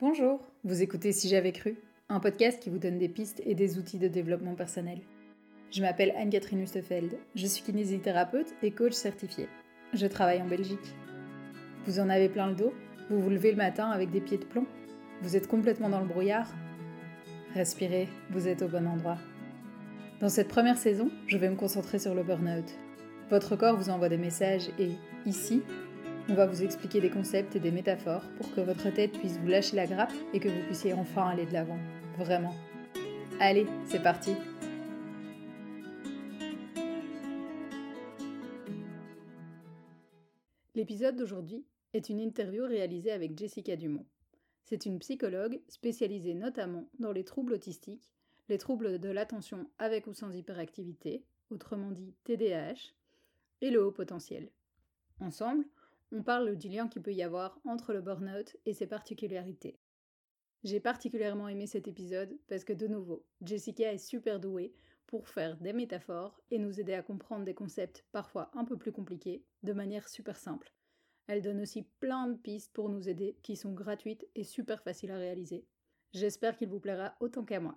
Bonjour, vous écoutez Si j'avais cru, un podcast qui vous donne des pistes et des outils de développement personnel. Je m'appelle Anne-Catherine Hustefeld, je suis kinésithérapeute et coach certifié. Je travaille en Belgique. Vous en avez plein le dos Vous vous levez le matin avec des pieds de plomb Vous êtes complètement dans le brouillard Respirez, vous êtes au bon endroit. Dans cette première saison, je vais me concentrer sur le burn-out. Votre corps vous envoie des messages et, ici, on va vous expliquer des concepts et des métaphores pour que votre tête puisse vous lâcher la grappe et que vous puissiez enfin aller de l'avant. Vraiment. Allez, c'est parti L'épisode d'aujourd'hui est une interview réalisée avec Jessica Dumont. C'est une psychologue spécialisée notamment dans les troubles autistiques, les troubles de l'attention avec ou sans hyperactivité, autrement dit TDAH, et le haut potentiel. Ensemble, on parle du lien qu'il peut y avoir entre le burn-out et ses particularités. J'ai particulièrement aimé cet épisode parce que de nouveau, Jessica est super douée pour faire des métaphores et nous aider à comprendre des concepts parfois un peu plus compliqués de manière super simple. Elle donne aussi plein de pistes pour nous aider qui sont gratuites et super faciles à réaliser. J'espère qu'il vous plaira autant qu'à moi.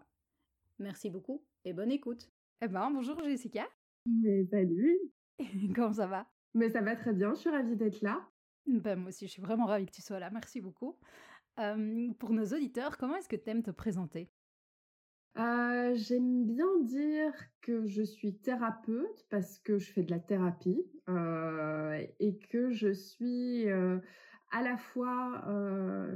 Merci beaucoup et bonne écoute. Eh ben, bonjour Jessica. Mais salut. Comment ça va? Mais ça va très bien, je suis ravie d'être là. Ben, moi aussi, je suis vraiment ravie que tu sois là. Merci beaucoup. pour nos auditeurs, comment est-ce que tu aimes te présenter? Euh, J'aime bien dire que je suis thérapeute parce que je fais de la thérapie euh, et que je suis euh, à la fois,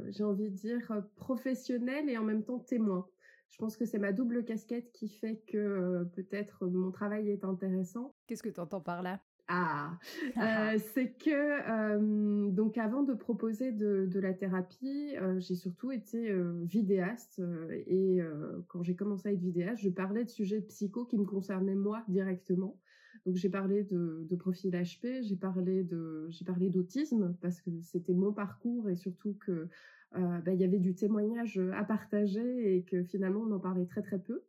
j'ai envie de dire, professionnelle et en même temps témoin. Je pense que c'est ma double casquette qui fait que peut-être mon travail est intéressant. Qu'est-ce que tu entends par là? Ah, euh, c'est que donc avant de proposer de, la thérapie, euh, j'ai surtout été euh, vidéaste et quand j'ai commencé à être vidéaste, je parlais de sujets psycho qui me concernaient moi directement. Donc j'ai parlé de, de, profil HP, j'ai parlé de j'ai parlé d'autisme parce que c'était mon parcours et surtout que bah, il y avait du témoignage à partager et que finalement on en parlait très très peu.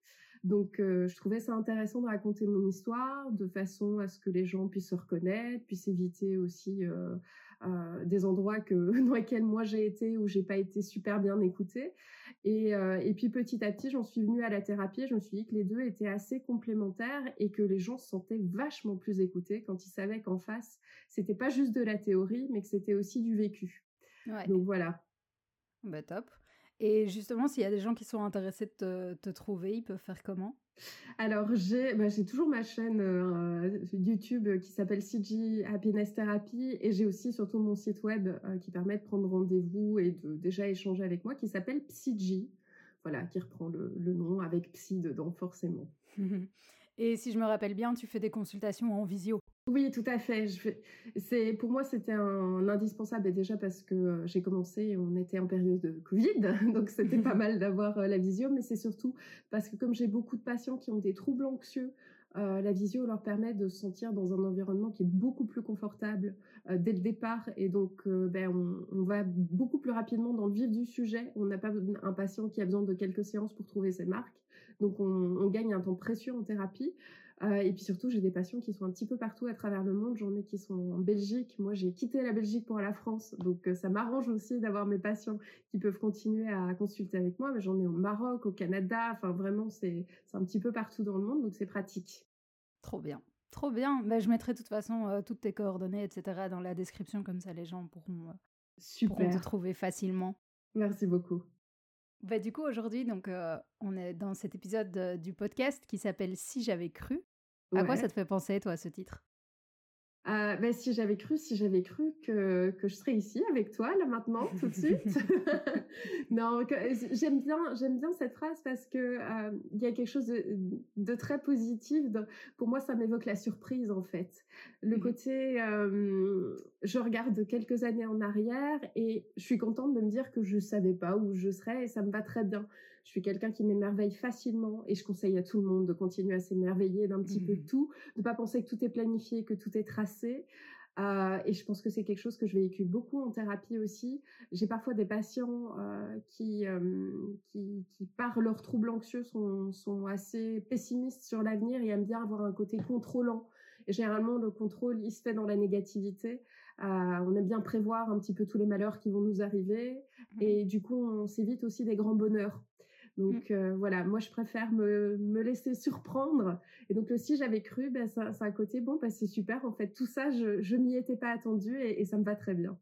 Donc, euh, je trouvais ça intéressant de raconter mon histoire de façon à ce que les gens puissent se reconnaître, puissent éviter aussi euh, euh, des endroits que, dans lesquels moi j'ai été ou j'ai pas été super bien écoutée. Et, et puis petit à petit, j'en suis venue à la thérapie. Je me suis dit que les deux étaient assez complémentaires et que les gens se sentaient vachement plus écoutés quand ils savaient qu'en face, c'était pas juste de la théorie, mais que c'était aussi du vécu. Donc voilà. Bah top. Et justement, s'il y a des gens qui sont intéressés de te, trouver, ils peuvent faire comment? Alors j'ai bah, toujours ma chaîne euh, YouTube qui s'appelle CG Happiness Therapy et j'ai aussi surtout mon site web euh, qui permet de prendre rendez-vous et de déjà échanger avec moi qui s'appelle PsyG. Voilà, qui reprend le, le, nom avec psy dedans forcément. et si je me rappelle bien, tu fais des consultations en visio oui, tout à fait. C'est pour moi c'était un, indispensable et déjà parce que euh, j'ai commencé, on était en période de Covid, donc c'était pas mal d'avoir euh, la visio, mais c'est surtout parce que comme j'ai beaucoup de patients qui ont des troubles anxieux, euh, la visio leur permet de se sentir dans un environnement qui est beaucoup plus confortable dès le départ et donc ben, on, va beaucoup plus rapidement dans le vif du sujet. On n'a pas un patient qui a besoin de quelques séances pour trouver ses marques, donc on, on gagne un temps précieux en thérapie. Euh, et puis surtout, j'ai des patients qui sont un petit peu partout à travers le monde. J'en ai qui sont en Belgique. Moi, j'ai quitté la Belgique pour la France. Donc, euh, ça m'arrange aussi d'avoir mes patients qui peuvent continuer à consulter avec moi. Mais j'en ai au Maroc, au Canada. Enfin, vraiment, c'est un petit peu partout dans le monde. Donc, c'est pratique. Trop bien. Trop bien. Bah, je mettrai de toute façon euh, toutes tes coordonnées, etc. dans la description. Comme ça, les gens pourront, pourront te trouver facilement. Merci beaucoup. Bah, du coup, aujourd'hui, donc, on est dans cet épisode du podcast qui s'appelle Si j'avais cru. À quoi ça te fait penser, toi, ce titre? Euh, ben, si j'avais cru, si j'avais cru que, que je serais ici avec toi là maintenant tout de suite. non, j'aime bien j'aime bien cette phrase parce que euh, il y a quelque chose de, de très positif. pour moi, ça m'évoque la surprise en fait. Le mmh côté, euh, je regarde quelques années en arrière et je suis contente de me dire que je savais pas où je serais et ça me va très bien. Je suis quelqu'un qui m'émerveille facilement et je conseille à tout le monde de continuer à s'émerveiller d'un petit peu de mmh. tout, de pas penser que tout est planifié, que tout est tracé. Euh, et je pense que c'est quelque chose que je véhicule beaucoup en thérapie aussi. J'ai parfois des patients euh, qui, euh, qui, qui, par leurs troubles anxieux, sont, sont assez pessimistes sur l'avenir et aiment bien avoir un côté contrôlant. Et généralement, le contrôle, il se fait dans la négativité. on aime bien prévoir un petit peu tous les malheurs qui vont nous arriver. Mmh. Et du coup, on s'évite aussi des grands bonheurs. Donc mmh. voilà, moi je préfère me, me, laisser surprendre. Et donc si j'avais cru, ben, ça, ça a un côté bon, ben, c'est super. En fait, tout ça, je, je m'y étais pas attendue et, ça me va très bien.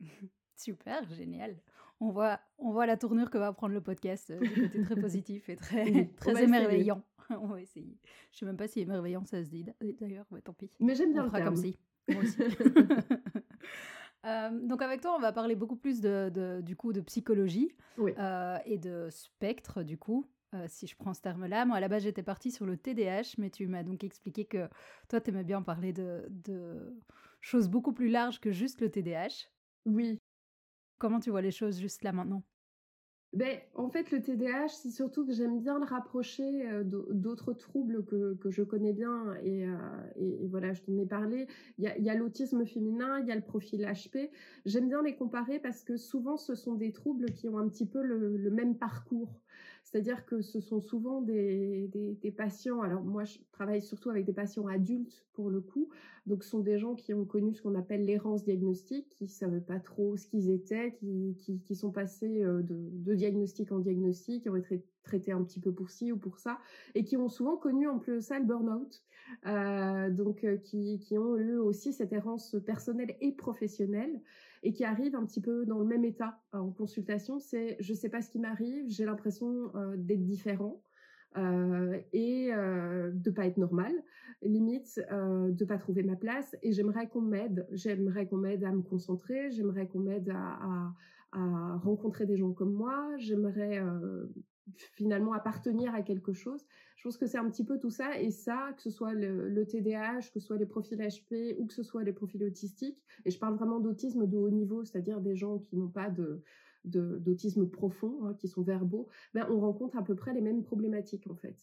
super, génial. On voit, on voit la tournure que va prendre le podcast du côté très positif et très, très émerveillant. on va essayer. Je sais même pas si émerveillant ça se dit d'ailleurs, tant pis. Mais j'aime bien on le fera comme si. Moi aussi. Euh, donc avec toi, on va parler beaucoup plus de, du coup de psychologie euh, et de spectre du coup. Euh, si je prends ce terme-là, moi à la base j'étais partie sur le TDAH, mais tu m'as donc expliqué que toi tu aimais bien parler de, de choses beaucoup plus larges que juste le TDAH. Oui. Comment tu vois les choses juste là maintenant? Ben, en fait, le TDAH, c'est surtout que j'aime bien le rapprocher euh, d'autres troubles que, que, je connais bien. Et, euh, et, voilà, je t'en ai parlé. Il y a, l'autisme féminin, il y a le profil HP. J'aime bien les comparer parce que souvent, ce sont des troubles qui ont un petit peu le même parcours. C'est-à-dire que ce sont souvent des, patients, alors moi je travaille surtout avec des patients adultes pour le coup, donc ce sont des gens qui ont connu ce qu'on appelle l'errance diagnostique, qui ne savaient pas trop ce qu'ils étaient, qui, sont passés euh, de, de, diagnostic en diagnostic, qui ont été traités un petit peu pour ci ou pour ça, et qui ont souvent connu en plus ça le burn-out, euh, donc euh, qui, qui ont eu aussi cette errance personnelle et professionnelle et qui arrivent un petit peu dans le même état euh, en consultation, c'est je sais pas ce qui m'arrive, j'ai l'impression euh, d'être différent. Euh, et euh, de pas être normal, limite euh, de pas trouver ma place. Et j'aimerais qu'on m'aide, j'aimerais qu'on m'aide à me concentrer, j'aimerais qu'on m'aide à, rencontrer des gens comme moi, j'aimerais finalement appartenir à quelque chose. Je pense que c'est un petit peu tout ça et ça, que ce soit le, TDAH, que ce soit les profils HP ou que ce soit les profils autistiques. Et je parle vraiment d'autisme de haut niveau, c'est-à-dire des gens qui n'ont pas de d'autisme profond, hein, qui sont verbaux, ben, on rencontre à peu près les mêmes problématiques en fait.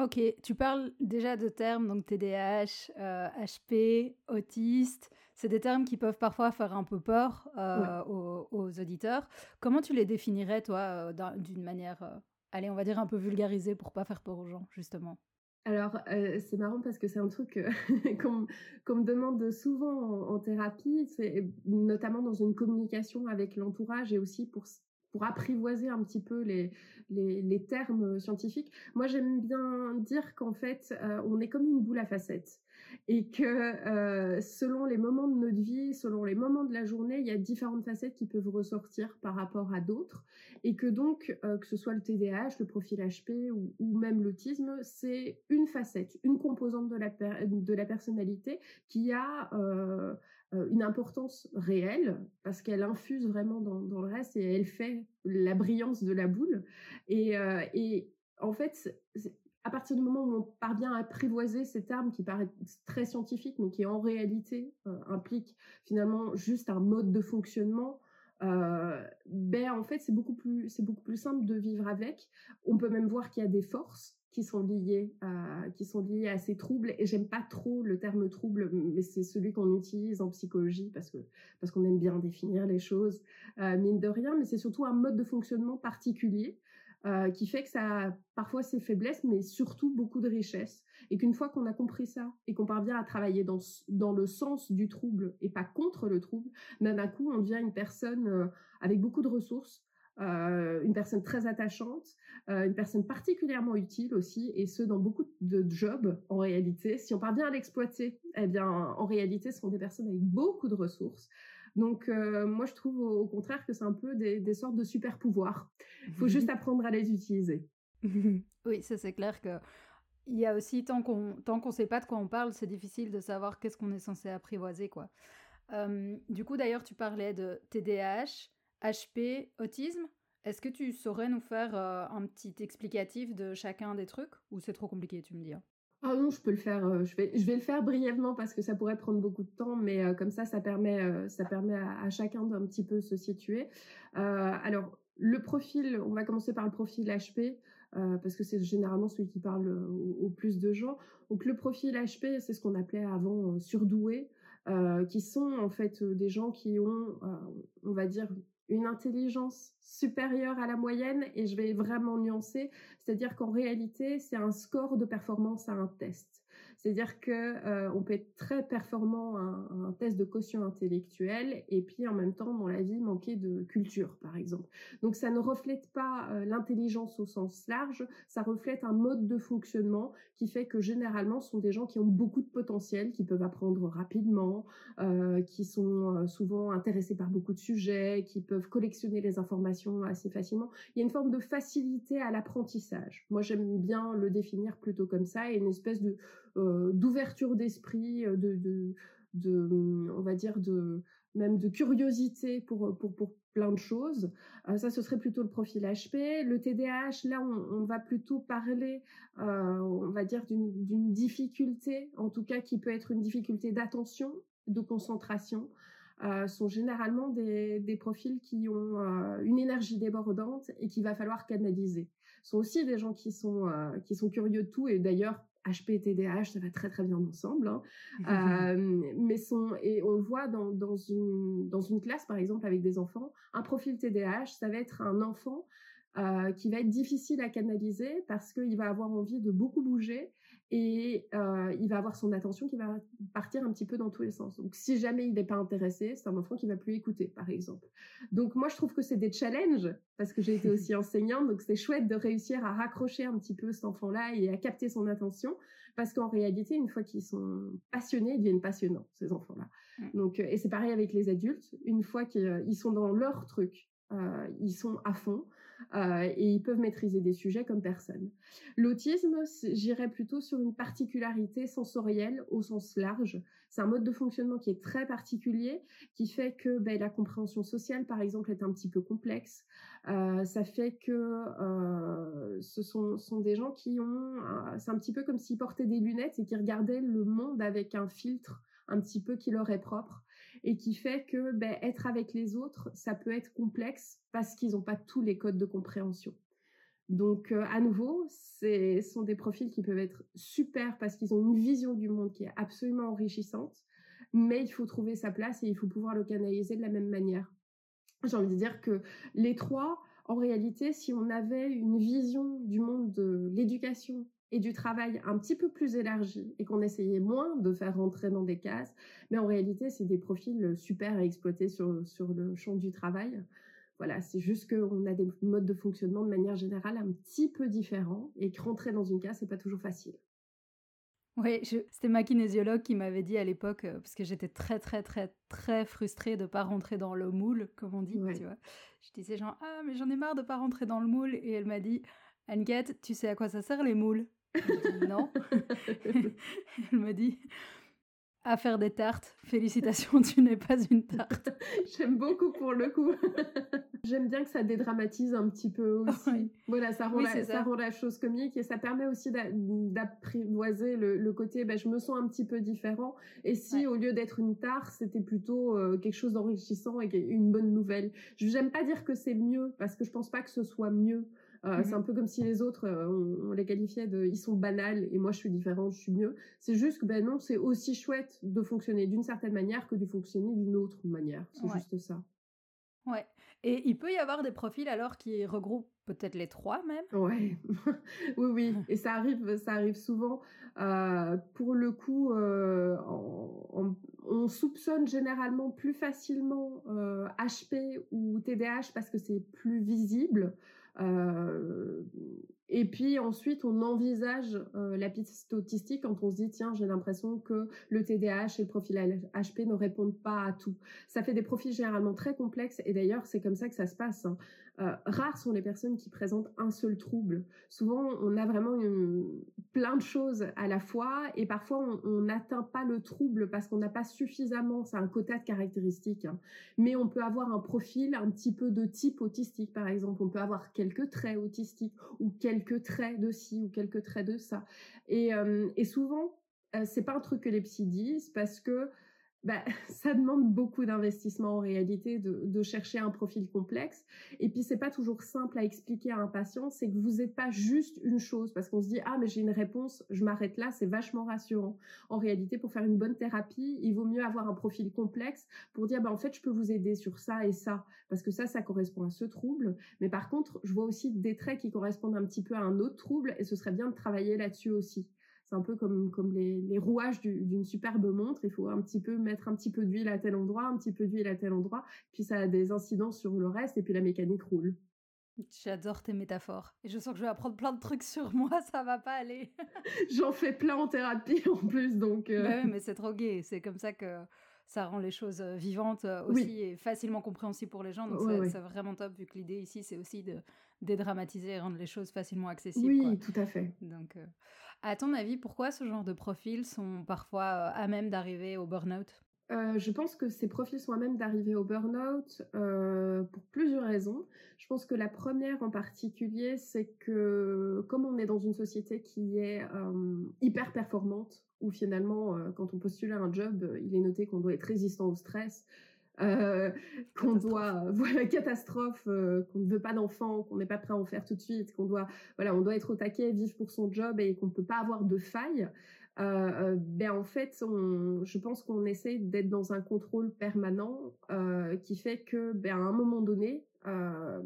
Ok, tu parles déjà de termes, donc TDAH, euh, HP, autiste. C'est des termes qui peuvent parfois faire un peu peur euh, aux, aux, auditeurs. Comment tu les définirais, toi, euh, d'une manière, euh, allez, on va dire un peu vulgarisée pour pas faire peur aux gens, justement? Alors, euh, c'est marrant parce que c'est un truc qu'on me demande souvent en, en thérapie, c'est notamment dans une communication avec l'entourage et aussi pour pour apprivoiser un petit peu les, les, termes scientifiques. Moi, j'aime bien dire qu'en fait, euh, on est comme une boule à facettes et que euh, selon les moments de notre vie, selon les moments de la journée, il y a différentes facettes qui peuvent ressortir par rapport à d'autres et que donc, euh, que ce soit le TDAH, le profil HP ou, même l'autisme, c'est une facette, une composante de la, de la personnalité qui a une importance réelle parce qu'elle infuse vraiment dans, dans, le reste et elle fait la brillance de la boule. Et, euh, et en fait, à partir du moment où on parvient à apprivoiser ces termes qui paraissent très scientifiques, mais qui en réalité euh, impliquent finalement juste un mode de fonctionnement, euh, ben en fait c'est beaucoup plus c'est beaucoup plus simple de vivre avec. On peut même voir qu'il y a des forces qui sont liées à, qui sont à ces troubles et j'aime pas trop le terme trouble mais c'est celui qu'on utilise en psychologie parce que parce qu'on aime bien définir les choses euh, mine de rien mais c'est surtout un mode de fonctionnement particulier euh, qui fait que ça a parfois ses faiblesses, mais surtout beaucoup de richesses. Et qu'une fois qu'on a compris ça et qu'on parvient à travailler dans, dans le sens du trouble et pas contre le trouble, ben d'un coup, on devient une personne euh, avec beaucoup de ressources, euh, une personne très attachante, euh, une personne particulièrement utile aussi, et ce dans beaucoup de jobs en réalité. Si on parvient à l'exploiter, eh bien en réalité, ce sont des personnes avec beaucoup de ressources. Donc euh, moi je trouve au, contraire que c'est un peu des, des sortes de super pouvoirs. Il faut juste apprendre à les utiliser. oui, ça c'est clair que il y a aussi tant qu'on tant qu'on sait pas de quoi on parle, c'est difficile de savoir qu'est-ce qu'on est censé apprivoiser quoi. Du coup d'ailleurs tu parlais de TDAH, HP, autisme. Est-ce que tu saurais nous faire euh, un petit explicatif de chacun des trucs? Ou c'est trop compliqué, tu me dis ah non, je peux le faire. Euh, je vais, je vais le faire brièvement parce que ça pourrait prendre beaucoup de temps, mais euh, comme ça, ça permet, ça permet à, chacun d'un petit peu se situer. alors, le profil, on va commencer par le profil HP. parce que c'est généralement celui qui parle au, au, plus de gens. Donc le profil HP, c'est ce qu'on appelait avant surdoué, qui sont en fait des gens qui ont, on va dire, une intelligence supérieure à la moyenne et je vais vraiment nuancer, c'est-à-dire qu'en réalité, c'est un score de performance à un test. C'est-à-dire que euh, on peut être très performant à un, test de quotient intellectuel et puis en même temps dans la vie manquer de culture, par exemple. Donc ça ne reflète pas euh, l'intelligence au sens large, ça reflète un mode de fonctionnement qui fait que généralement ce sont des gens qui ont beaucoup de potentiel, qui peuvent apprendre rapidement, euh, qui sont souvent intéressés par beaucoup de sujets, qui peuvent collectionner les informations assez facilement. Il y a une forme de facilité à l'apprentissage. Moi j'aime bien le définir plutôt comme ça, et une espèce de d'ouverture d'esprit, euh, de, de, on va dire de même de curiosité pour, pour, plein de choses. Euh, ça, ce serait plutôt le profil HP. Le TDAH, là, on, va plutôt parler, euh, on va dire, d'une difficulté, en tout cas qui peut être une difficulté d'attention, de concentration. Euh, sont généralement des, des, profils qui ont une énergie débordante et qu'il va falloir canaliser. Ce sont aussi des gens qui sont, qui sont curieux de tout et d'ailleurs HP et TDAH, ça va très très bien ensemble. Hein. Euh, mais son, et on voit dans, dans, une, dans une classe, par exemple, avec des enfants, un profil TDAH, ça va être un enfant euh, qui va être difficile à canaliser parce qu'il va avoir envie de beaucoup bouger et euh, il va avoir son attention qui va partir un petit peu dans tous les sens. Donc si jamais il n'est pas intéressé, c'est un enfant qui va plus écouter, par exemple. Donc moi je trouve que c'est des challenges parce que j'ai été aussi enseignante, donc c'est chouette de réussir à raccrocher un petit peu cet enfant-là et à capter son attention parce qu'en réalité une fois qu'ils sont passionnés, ils deviennent passionnants ces enfants-là. Donc et c'est pareil avec les adultes, une fois qu'ils sont dans leur truc, euh, ils sont à fond. Euh, et ils peuvent maîtriser des sujets comme personne. L'autisme, j'irais plutôt sur une particularité sensorielle au sens large. C'est un mode de fonctionnement qui est très particulier, qui fait que ben, la compréhension sociale, par exemple, est un petit peu complexe. Euh, ça fait que euh, ce sont, sont, des gens qui ont, c'est un petit peu comme s'ils portaient des lunettes et qui regardaient le monde avec un filtre un petit peu qui leur est propre et qui fait que ben, être avec les autres, ça peut être complexe parce qu'ils n'ont pas tous les codes de compréhension. Donc, euh, à nouveau, ce sont des profils qui peuvent être super parce qu'ils ont une vision du monde qui est absolument enrichissante, mais il faut trouver sa place et il faut pouvoir le canaliser de la même manière. J'ai envie de dire que les trois, en réalité, si on avait une vision du monde de l'éducation et du travail un petit peu plus élargi et qu'on essayait moins de faire rentrer dans des cases. Mais en réalité, c'est des profils super à exploiter sur, sur le champ du travail. Voilà, c'est juste qu'on a des modes de fonctionnement de manière générale un petit peu différents et que rentrer dans une case, c'est pas toujours facile. Oui, c'était ma kinésiologue qui m'avait dit à l'époque, euh, parce que j'étais très, très, très, très frustrée de ne pas rentrer dans le moule, comme on dit, tu vois. Je disais genre, ah, mais j'en ai marre de ne pas rentrer dans le moule. Et elle m'a dit, Anne-Kate, tu sais à quoi ça sert les moules non. Elle me dit à faire des tartes. Félicitations, tu n'es pas une tarte. J'aime beaucoup pour le coup. J'aime bien que ça dédramatise un petit peu aussi. Voilà, ça rend, la, ça. rend, la, chose comique et ça permet aussi d'apprivoiser le, côté bah, je me sens un petit peu différent. Et si au lieu d'être une tarte, c'était plutôt euh, quelque chose d'enrichissant et une bonne nouvelle. Je n'aime pas dire que c'est mieux parce que je pense pas que ce soit mieux. Euh, c'est mmh un peu comme si les autres, euh, on, les qualifiait de, ils sont banals et moi je suis différente, je suis mieux. C'est juste que ben non, c'est aussi chouette de fonctionner d'une certaine manière que de fonctionner d'une autre manière. C'est juste ça. Ouais. Et il peut y avoir des profils alors qui regroupent peut-être les trois même? Ouais. oui, oui. Et ça arrive, ça arrive souvent. Euh, pour le coup, on, soupçonne généralement plus facilement HP ou TDAH parce que c'est plus visible. Euh, et puis ensuite, on envisage euh, la piste autistique quand on se dit tiens, j'ai l'impression que le TDAH et le profil HP ne répondent pas à tout. Ça fait des profils généralement très complexes et d'ailleurs, c'est comme ça que ça se passe. Hein. Euh, rares sont les personnes qui présentent un seul trouble. Souvent, on a vraiment plein de choses à la fois et parfois on n'atteint pas le trouble parce qu'on n'a pas suffisamment, c'est un quota de caractéristiques. Hein. Mais on peut avoir un profil un petit peu de type autistique, par exemple. On peut avoir quelques traits autistiques ou quelques traits de ci ou quelques traits de ça. Et, euh, et souvent, euh, c'est pas un truc que les psys disent parce que bah, ça demande beaucoup d'investissement en réalité de, chercher un profil complexe. Et puis c'est pas toujours simple à expliquer à un patient, c'est que vous n'êtes pas juste une chose parce qu'on se dit ah mais j'ai une réponse, je m'arrête là, c'est vachement rassurant. En réalité, pour faire une bonne thérapie, il vaut mieux avoir un profil complexe pour dire bah en fait je peux vous aider sur ça et ça parce que ça ça correspond à ce trouble. Mais par contre, je vois aussi des traits qui correspondent un petit peu à un autre trouble et ce serait bien de travailler là-dessus aussi. C'est un peu comme, comme les, rouages d'une superbe montre. Il faut un petit peu mettre un petit peu d'huile à tel endroit, un petit peu d'huile à tel endroit, puis ça a des incidences sur le reste, et puis la mécanique roule. J'adore tes métaphores. Et je sens que je vais apprendre plein de trucs sur moi, ça va pas aller. J'en fais plein en thérapie en plus, donc. Euh. Bah mais c'est trop gai. C'est comme ça que ça rend les choses euh, vivantes euh, aussi et facilement compréhensibles pour les gens. Donc c'est vraiment top, vu que l'idée ici, c'est aussi de dédramatiser et rendre les choses facilement accessibles. Oui, tout à fait. Donc, à ton avis, pourquoi ce genre de profils sont parfois à même d'arriver au burn-out? Euh, je pense que ces profils sont à même d'arriver au burn-out euh, pour plusieurs raisons. Je pense que la première en particulier, c'est que comme on est dans une société qui est euh, hyper performante, où finalement, quand on postule à un job, il est noté qu'on doit être résistant au stress, qu'on doit voilà catastrophe qu'on ne veut pas d'enfants qu'on n'est pas prêt à en faire tout de suite qu'on doit voilà on doit être au taquet vivre pour son job et qu'on ne peut pas avoir de faille euh, euh, ben en fait, on, je pense qu'on essaie d'être dans un contrôle permanent euh, qui fait que, ben à un moment donné, euh,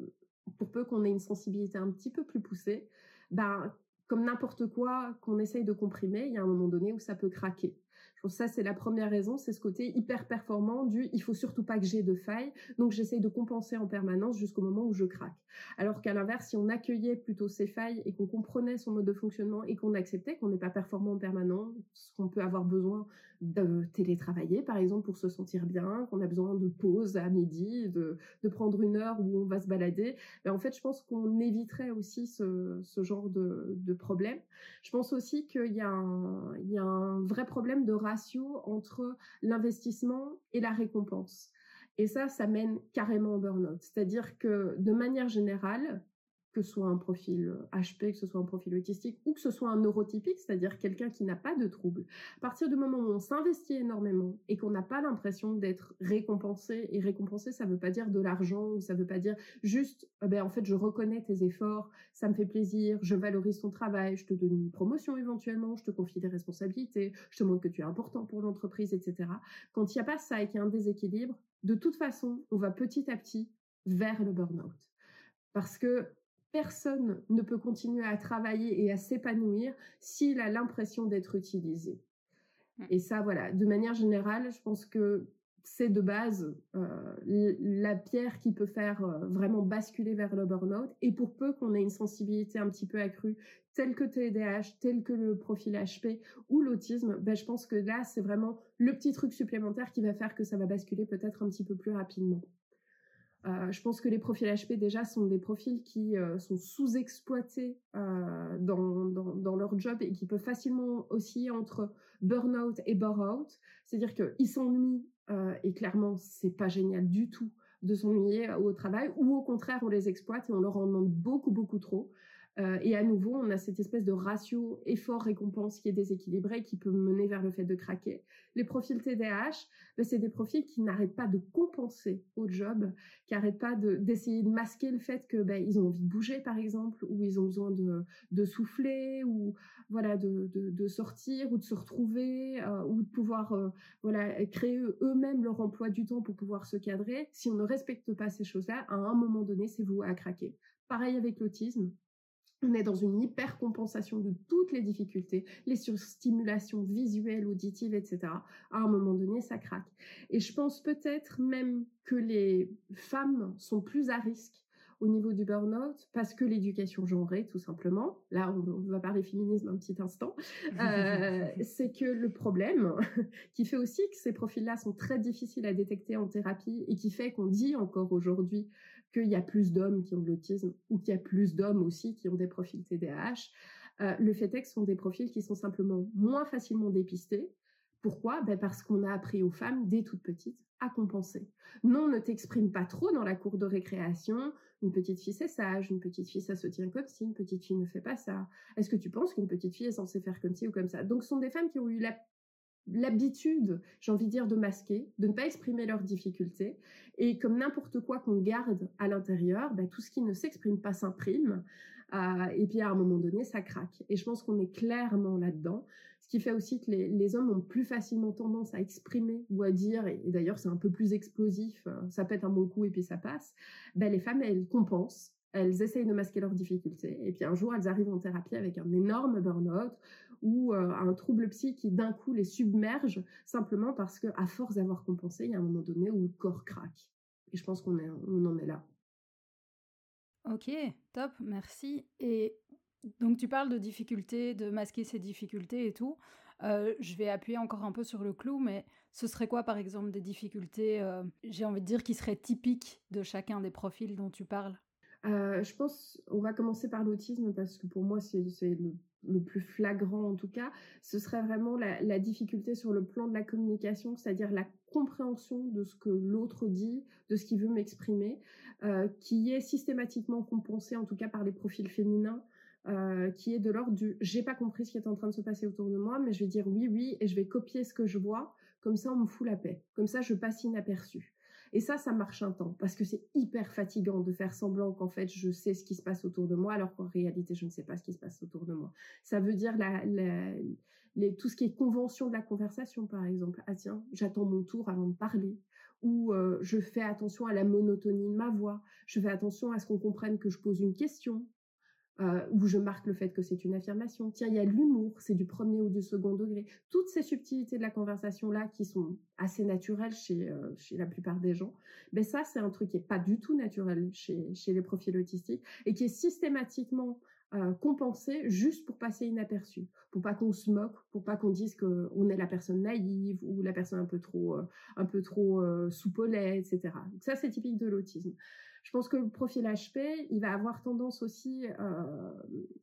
pour peu qu'on ait une sensibilité un petit peu plus poussée, ben comme n'importe quoi qu'on essaye de comprimer, il y a un moment donné où ça peut craquer. Que ça, c'est la première raison, c'est ce côté hyper performant du il faut surtout pas que j'ai de failles, donc j'essaye de compenser en permanence jusqu'au moment où je craque. Alors qu'à l'inverse, si on accueillait plutôt ces failles et qu'on comprenait son mode de fonctionnement et qu'on acceptait qu'on n'est pas performant en permanence, qu'on peut avoir besoin de télétravailler, par exemple, pour se sentir bien, qu'on a besoin de pause à midi, de, de prendre une heure où on va se balader, ben en fait, je pense qu'on éviterait aussi ce, genre de, de problème. Je pense aussi qu'il y, a un, il y a un vrai problème de ratio entre l'investissement et la récompense. Et ça, ça mène carrément au burn-out. C'est-à-dire que de manière générale, que ce soit un profil HP, euh, que ce soit un profil autistique ou que ce soit un neurotypique, c'est-à-dire quelqu'un qui n'a pas de trouble. À partir du moment où on s'investit énormément et qu'on n'a pas l'impression d'être récompensé, et récompensé, ça ne veut pas dire de l'argent ou ça ne veut pas dire juste, eh ben, en fait, je reconnais tes efforts, ça me fait plaisir, je valorise ton travail, je te donne une promotion éventuellement, je te confie des responsabilités, je te montre que tu es important pour l'entreprise, etc. Quand il n'y a pas ça et qu'il y a un déséquilibre, de toute façon, on va petit à petit vers le burn-out. Parce que personne ne peut continuer à travailler et à s'épanouir s'il a l'impression d'être utilisé. Mm. Et ça, voilà, de manière générale, je pense que c'est de base euh, la pierre qui peut faire euh, vraiment basculer vers le burn-out. Et pour peu qu'on ait une sensibilité un petit peu accrue, telle que TDAH, tel que le profil HP ou l'autisme, ben, je pense que là, c'est vraiment le petit truc supplémentaire qui va faire que ça va basculer peut-être un petit peu plus rapidement. Euh, je pense que les profils HP déjà sont des profils qui euh, sont sous-exploités euh, dans, leur job et qui peuvent facilement osciller entre burn-out et bore-out. C'est-à-dire qu'ils s'ennuient et clairement c'est pas génial du tout de s'ennuyer au travail ou au contraire on les exploite et on leur en demande beaucoup beaucoup trop. Euh, et à nouveau, on a cette espèce de ratio effort-récompense qui est déséquilibré, qui peut mener vers le fait de craquer. Les profils TDAH, ben, c'est des profils qui n'arrêtent pas de compenser au job, qui n'arrêtent pas d'essayer de, masquer le fait que ben, ils ont envie de bouger, par exemple, ou ils ont besoin de, souffler, ou voilà, de, sortir, ou de se retrouver, euh, ou de pouvoir euh, voilà créer eux-mêmes leur emploi du temps pour pouvoir se cadrer. Si on ne respecte pas ces choses-là, à un moment donné, c'est vous à craquer. Pareil avec l'autisme on est dans une hypercompensation de toutes les difficultés, les surstimulations visuelles, auditives, etc. À un moment donné, ça craque. Et je pense peut-être même que les femmes sont plus à risque au niveau du burn-out parce que l'éducation genrée, tout simplement, là on, va parler féminisme un petit instant, euh, c'est que le problème qui fait aussi que ces profils-là sont très difficiles à détecter en thérapie et qui fait qu'on dit encore aujourd'hui qu'il y a plus d'hommes qui ont de l'autisme ou qu'il y a plus d'hommes aussi qui ont des profils TDAH. Euh, le fait est que ce sont des profils qui sont simplement moins facilement dépistés. Pourquoi? Ben Parce qu'on a appris aux femmes, dès toutes petites, à compenser. Non, ne t'exprime pas trop dans la cour de récréation. Une petite fille, c'est sage. Une petite fille, ça se tient comme si. Une petite fille ne fait pas ça. Est-ce que tu penses qu'une petite fille est censée faire comme ci ou comme ça? Donc, ce sont des femmes qui ont eu la l'habitude, j'ai envie de dire, de masquer, de ne pas exprimer leurs difficultés. Et comme n'importe quoi qu'on garde à l'intérieur, bah, tout ce qui ne s'exprime pas s'imprime. Euh, et puis à un moment donné, ça craque. Et je pense qu'on est clairement là-dedans. Ce qui fait aussi que les, hommes ont plus facilement tendance à exprimer ou à dire, et, d'ailleurs c'est un peu plus explosif, euh, ça pète un bon coup et puis ça passe. Ben, les femmes, elles compensent elles essayent de masquer leurs difficultés, et puis un jour, elles arrivent en thérapie avec un énorme burn-out ou euh, un trouble psy qui d'un coup les submerge simplement parce que à force d'avoir compensé, il y a un moment donné où le corps craque. Et je pense qu'on on en est là. Ok, top, merci. Et donc tu parles de difficultés, de masquer ces difficultés et tout. Euh, je vais appuyer encore un peu sur le clou, mais ce serait quoi par exemple des difficultés, euh, j'ai envie de dire, qui seraient typiques de chacun des profils dont tu parles? Euh, Je pense, on va commencer par l'autisme parce que pour moi c'est le, plus flagrant en tout cas. Ce serait vraiment la, difficulté sur le plan de la communication, c'est-à-dire la compréhension de ce que l'autre dit, de ce qu'il veut m'exprimer, qui est systématiquement compensée en tout cas par les profils féminins. Euh, qui est de l'ordre du j'ai pas compris ce qui est en train de se passer autour de moi, mais je vais dire oui, oui, et je vais copier ce que je vois, comme ça on me fout la paix, comme ça je passe inaperçu. Et ça, ça marche un temps, parce que c'est hyper fatigant de faire semblant qu'en fait je sais ce qui se passe autour de moi, alors qu'en réalité je ne sais pas ce qui se passe autour de moi. Ça veut dire tout ce qui est convention de la conversation, par exemple. Ah tiens, j'attends mon tour avant de parler ou euh, je fais attention à la monotonie de ma voix, je fais attention à ce qu'on comprenne que je pose une question, euh, où je marque le fait que c'est une affirmation. Tiens, il y a l'humour, c'est du premier ou du second degré. Toutes ces subtilités de la conversation-là qui sont assez naturelles chez, euh, chez la plupart des gens, ben ça, c'est un truc qui est pas du tout naturel chez, chez les profils autistiques et qui est systématiquement euh, compensé juste pour passer inaperçu, pour pas qu'on se moque, pour pas qu'on dise qu'on est la personne naïve ou la personne un peu trop, un peu trop etc. Ça, c'est typique de l'autisme. Je pense que le profil HP, il va avoir tendance aussi euh,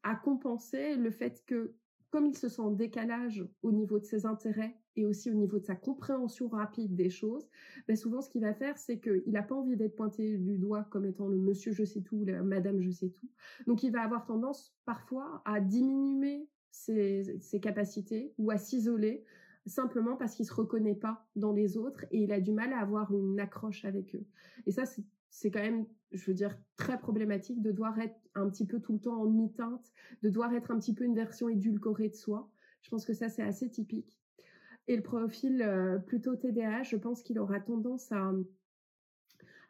à compenser le fait que, comme il se sent en décalage au niveau de ses intérêts et aussi au niveau de sa compréhension rapide des choses, ben souvent ce qu'il va faire, c'est qu'il n'a pas envie d'être pointé du doigt comme étant le monsieur je sais tout, la madame je sais tout. Donc il va avoir tendance parfois à diminuer ses, ses capacités ou à s'isoler simplement parce qu'il se reconnaît pas dans les autres et il a du mal à avoir une accroche avec eux. Et ça, c'est c'est quand même, je veux dire, très problématique de devoir être un petit peu tout le temps en demi-teinte, de devoir être un petit peu une version édulcorée de soi. Je pense que ça, c'est assez typique. Et le profil euh, plutôt TDAH, je pense qu'il aura tendance à,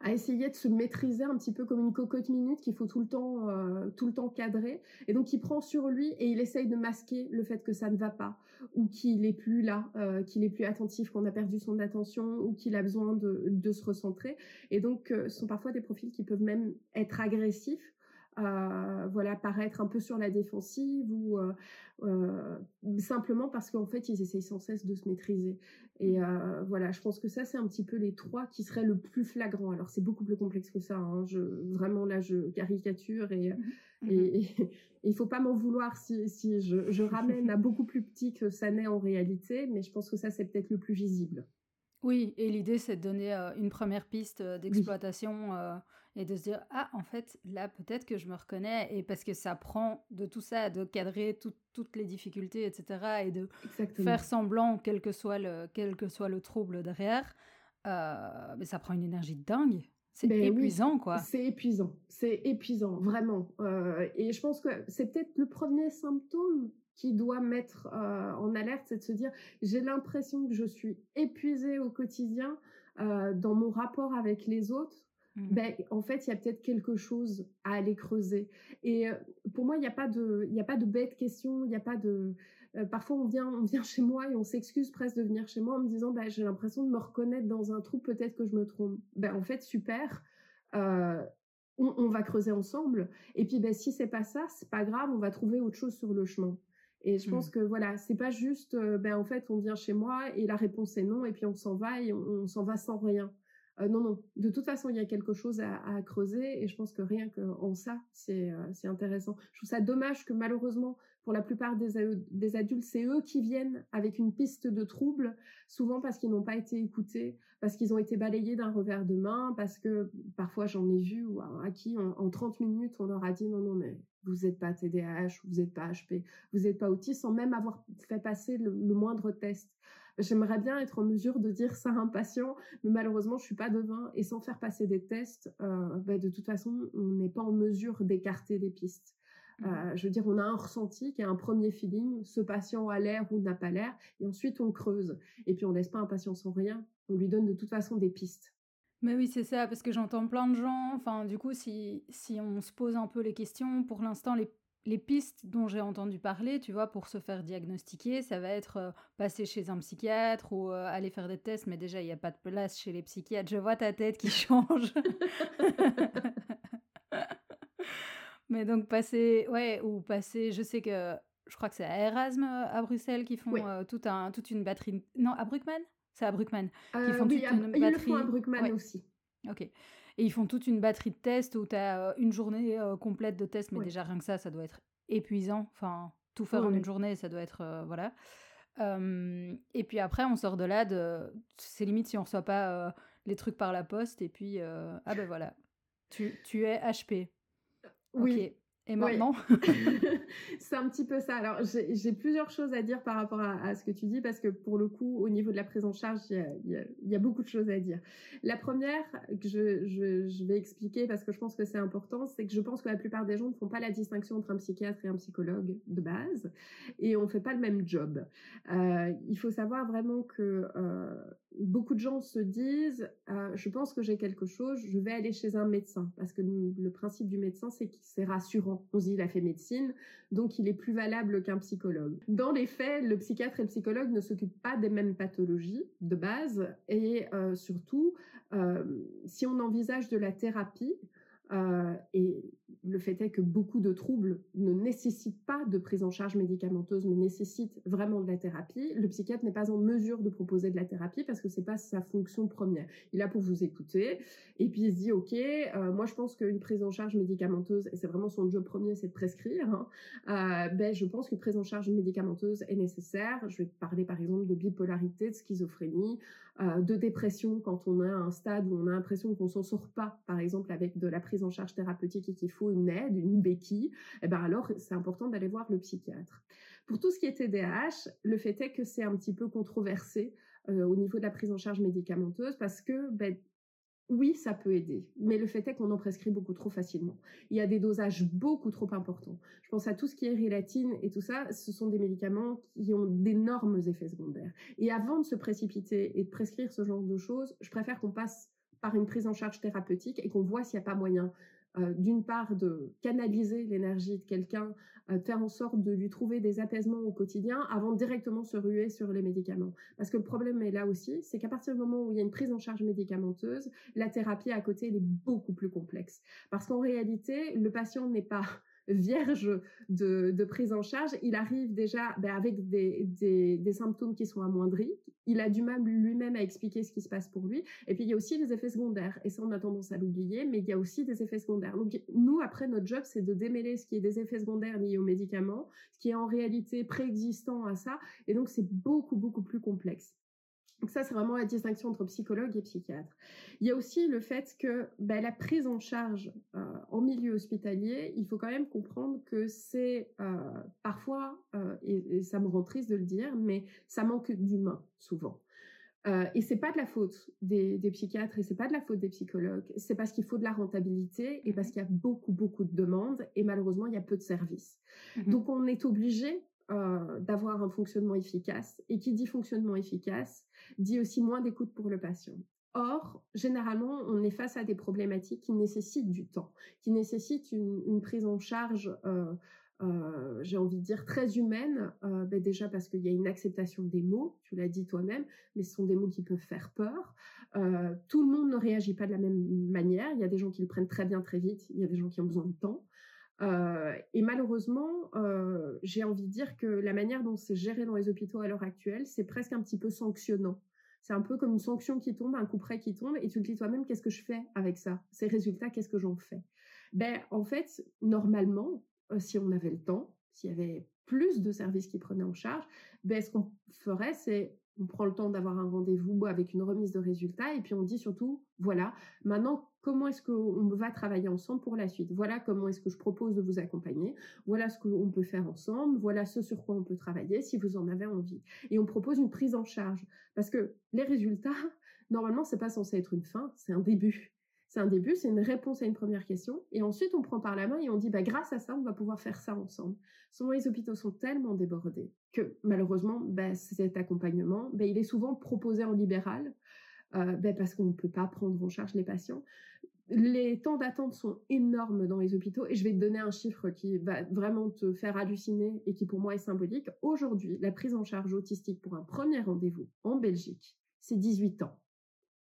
à essayer de se maîtriser un petit peu comme une cocotte minute qu'il faut tout le temps euh, tout le temps cadrer. Et donc il prend sur lui et il essaye de masquer le fait que ça ne va pas ou qu'il est plus là euh, qu'il est plus attentif qu'on a perdu son attention ou qu'il a besoin de, de se recentrer. Et donc euh, ce sont parfois des profils qui peuvent même être agressifs euh, voilà, paraître un peu sur la défensive ou euh, euh, simplement parce qu'en fait ils essayent sans cesse de se maîtriser. Et mmh. voilà, je pense que ça c'est un petit peu les trois qui seraient le plus flagrant. Alors c'est beaucoup plus complexe que ça. Hein. Je, vraiment là je caricature et mmh. et, il faut pas m'en vouloir si, si je, je ramène à beaucoup plus petit que ça n'est en réalité, mais je pense que ça c'est peut-être le plus visible. Oui, et l'idée c'est de donner une première piste d'exploitation et de se dire ah en fait là peut-être que je me reconnais et parce que ça prend de tout ça de cadrer toutes les difficultés etc et de faire semblant quel que soit le quel que soit le trouble derrière euh, mais ça prend une énergie dingue. C'est ben épuisant quoi. C'est épuisant. C'est épuisant vraiment. Euh, et je pense que c'est peut-être le premier symptôme qui doit mettre euh, en alerte, c'est de se dire j'ai l'impression que je suis épuisée au quotidien dans mon rapport avec les autres Mmh. ben, en fait, il y a peut-être quelque chose à aller creuser. Et pour moi, il n'y a pas de, il a pas de bête question, il n'y a pas de. Euh, parfois, on vient, on vient chez moi et on s'excuse presque de venir chez moi en me disant, ben, j'ai l'impression de me reconnaître dans un trou, peut-être que je me trompe. Ben, en fait, super. Euh, on, va creuser ensemble. Et puis, ben, si c'est pas ça, c'est pas grave, on va trouver autre chose sur le chemin. Et je pense mmh. que voilà, c'est pas juste, ben en fait, on vient chez moi et la réponse est non, et puis on s'en va et on s'en va sans rien. Euh, non, non. De toute façon, il y a quelque chose à, creuser et je pense que rien qu'en ça, euh, c'est intéressant. Je trouve ça dommage que malheureusement, pour la plupart des, des adultes, c'est eux qui viennent avec une piste de trouble, souvent parce qu'ils n'ont pas été écoutés, parce qu'ils ont été balayés d'un revers de main, parce que parfois j'en ai vu à, qui en, 30 minutes on leur a dit non, non, mais vous n'êtes pas TDAH, vous n'êtes pas HP, vous n'êtes pas autiste, sans même avoir fait passer le moindre test. J'aimerais bien être en mesure de dire ça à un patient, mais malheureusement, je suis pas devin et sans faire passer des tests, euh, bah, de toute façon, on n'est pas en mesure d'écarter les pistes. Mmh. Euh, je veux dire, on a un ressenti qui est un premier feeling, ce patient a l'air ou n'a pas l'air, et ensuite on creuse. Et puis on laisse pas un patient sans rien, on lui donne de toute façon des pistes. Mais oui, c'est ça, parce que j'entends plein de gens. Enfin, du coup, si, si on se pose un peu les questions, pour l'instant, les, les pistes dont j'ai entendu parler, tu vois, pour se faire diagnostiquer, ça va être euh, passer chez un psychiatre ou euh, aller faire des tests, mais déjà, il n'y a pas de place chez les psychiatres. Je vois ta tête qui change. mais donc, passer, ouais, ou passer, je sais que, je crois que c'est à Erasme à Bruxelles qui font euh, tout un, toute une batterie. Non, à Bruckmann? C'est à Bruckmann. qui font toute une batterie. Ils le font à Bruckmann aussi. Ok. Et ils font toute une batterie de tests où tu as euh, une journée euh, complète de tests, mais déjà rien que ça, ça doit être épuisant. Enfin, tout faire en une journée, ça doit être. Euh, voilà. et puis après, on sort de là de. C'est limite si on reçoit pas les trucs par la poste, et puis. ah ben voilà. Tu, tu es HP. Oui. Et maintenant C'est un petit peu ça. Alors, j'ai plusieurs choses à dire par rapport à, ce que tu dis, parce que pour le coup, au niveau de la prise en charge, il y a, beaucoup de choses à dire. La première que je, vais expliquer, parce que je pense que c'est important, c'est que je pense que la plupart des gens ne font pas la distinction entre un psychiatre et un psychologue de base, et on fait pas le même job. Euh, il faut savoir vraiment que euh, beaucoup de gens se disent euh, je pense que j'ai quelque chose, je vais aller chez un médecin parce que le principe du médecin c'est que c'est rassurant. On se dit il a fait médecine, donc il est plus valable qu'un psychologue. Dans les faits, le psychiatre et le psychologue ne s'occupent pas des mêmes pathologies de base et euh, surtout euh, si on envisage de la thérapie, euh, et le fait est que beaucoup de troubles ne nécessitent pas de prise en charge médicamenteuse, mais nécessitent vraiment de la thérapie. Le psychiatre n'est pas en mesure de proposer de la thérapie parce que c'est pas sa fonction première. Il a pour vous écouter et puis il se dit ok, euh, moi je pense qu'une prise en charge médicamenteuse et c'est vraiment son job premier, c'est de prescrire. Hein, euh, ben je pense qu'une prise en charge médicamenteuse est nécessaire. Je vais parler par exemple de bipolarité, de schizophrénie, de dépression quand on a un stade où on a l'impression qu'on s'en sort pas, par exemple avec de la prise en charge thérapeutique et qu'il faut une aide, une béquille, eh ben alors c'est important d'aller voir le psychiatre. Pour tout ce qui est TDAH, le fait est que c'est un petit peu controversé euh, au niveau de la prise en charge médicamenteuse parce que ben, oui, ça peut aider, mais le fait est qu'on en prescrit beaucoup trop facilement. Il y a des dosages beaucoup trop importants. Je pense à tout ce qui est rélatine et tout ça, ce sont des médicaments qui ont d'énormes effets secondaires. Et avant de se précipiter et de prescrire ce genre de choses, je préfère qu'on passe par une prise en charge thérapeutique et qu'on voit s'il n'y a pas moyen euh, d'une part de canaliser l'énergie de quelqu'un, euh, faire en sorte de lui trouver des apaisements au quotidien avant de directement se ruer sur les médicaments. Parce que le problème est là aussi, c'est qu'à partir du moment où il y a une prise en charge médicamenteuse, la thérapie à côté elle est beaucoup plus complexe. Parce qu'en réalité, le patient n'est pas vierge de, prise en charge, il arrive déjà ben, avec des, des, symptômes qui sont amoindris. Il a du mal lui-même à expliquer ce qui se passe pour lui. Et puis il y a aussi des effets secondaires. Et ça, on a tendance à l'oublier, mais il y a aussi des effets secondaires. Donc nous, après, notre job, c'est de démêler ce qui est des effets secondaires liés aux médicaments, ce qui est en réalité préexistant à ça. Et donc c'est beaucoup, beaucoup plus complexe. Donc ça, c'est vraiment la distinction entre psychologue et psychiatre. Il y a aussi le fait que bah, la prise en charge euh, en milieu hospitalier, il faut quand même comprendre que c'est euh, parfois, euh, et, ça me rend triste de le dire, mais ça manque d'humain souvent. et c'est pas de la faute des, des psychiatres et c'est pas de la faute des psychologues. C'est parce qu'il faut de la rentabilité et parce mmh qu'il y a beaucoup beaucoup de demandes et malheureusement il y a peu de services. Mmh Donc on est obligé euh, d'avoir un fonctionnement efficace. Et qui dit fonctionnement efficace dit aussi moins d'écoute pour le patient. Or, généralement, on est face à des problématiques qui nécessitent du temps, qui nécessitent une, prise en charge, euh, euh, j'ai envie de dire, très humaine, ben déjà parce qu'il y a une acceptation des mots, tu l'as dit toi-même, mais ce sont des mots qui peuvent faire peur. tout le monde ne réagit pas de la même manière. Il y a des gens qui le prennent très bien très vite, il y a des gens qui ont besoin de temps. Euh, et malheureusement, euh, j'ai envie de dire que la manière dont c'est géré dans les hôpitaux à l'heure actuelle, c'est presque un petit peu sanctionnant. C'est un peu comme une sanction qui tombe, un coup près qui tombe, et tu te dis toi-même, qu'est-ce que je fais avec ça? Ces résultats, qu'est-ce que j'en fais? Ben, en fait, normalement, euh, si on avait le temps, s'il y avait plus de services qui prenaient en charge, ben, ce qu'on ferait, c'est on prend le temps d'avoir un rendez-vous avec une remise de résultats et puis on dit surtout, voilà, maintenant, comment est-ce qu'on va travailler ensemble pour la suite Voilà comment est-ce que je propose de vous accompagner, voilà ce qu'on peut faire ensemble, voilà ce sur quoi on peut travailler si vous en avez envie. Et on propose une prise en charge parce que les résultats, normalement, c'est pas censé être une fin, c'est un début. C'est un début, c'est une réponse à une première question. Et ensuite, on prend par la main et on dit, bah, grâce à ça, on va pouvoir faire ça ensemble. Souvent, les hôpitaux sont tellement débordés que malheureusement, bah, cet accompagnement, bah, il est souvent proposé en libéral. Ben parce qu'on ne peut pas prendre en charge les patients. Les temps d'attente sont énormes dans les hôpitaux et je vais te donner un chiffre qui va vraiment te faire halluciner et qui pour moi est symbolique. Aujourd'hui, la prise en charge autistique pour un premier rendez-vous en Belgique, c'est 18 ans.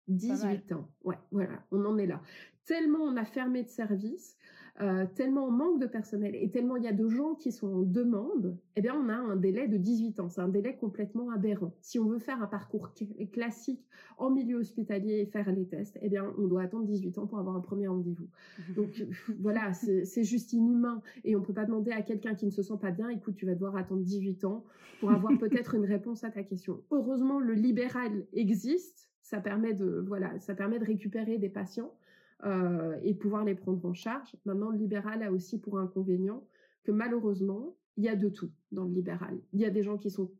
18 ans. Ouais, voilà, on en est là. Tellement on a fermé de services, euh, tellement on manque de personnel et tellement il y a de gens qui sont en demande, eh bien on a un délai de 18 ans. C'est un délai complètement aberrant. Si on veut faire un parcours classique en milieu hospitalier et faire les tests, eh bien on doit attendre 18 ans pour avoir un premier rendez-vous. Donc voilà, c'est juste inhumain et on peut pas demander à quelqu'un qui ne se sent pas bien, écoute, tu vas devoir attendre 18 ans pour avoir peut-être une réponse à ta question. Heureusement, le libéral existe. Ça permet de voilà, ça permet de récupérer des patients euh, et pouvoir les prendre en charge. Maintenant, le libéral a aussi pour inconvénient que malheureusement, il y a de tout dans le libéral. Il y a des gens qui sont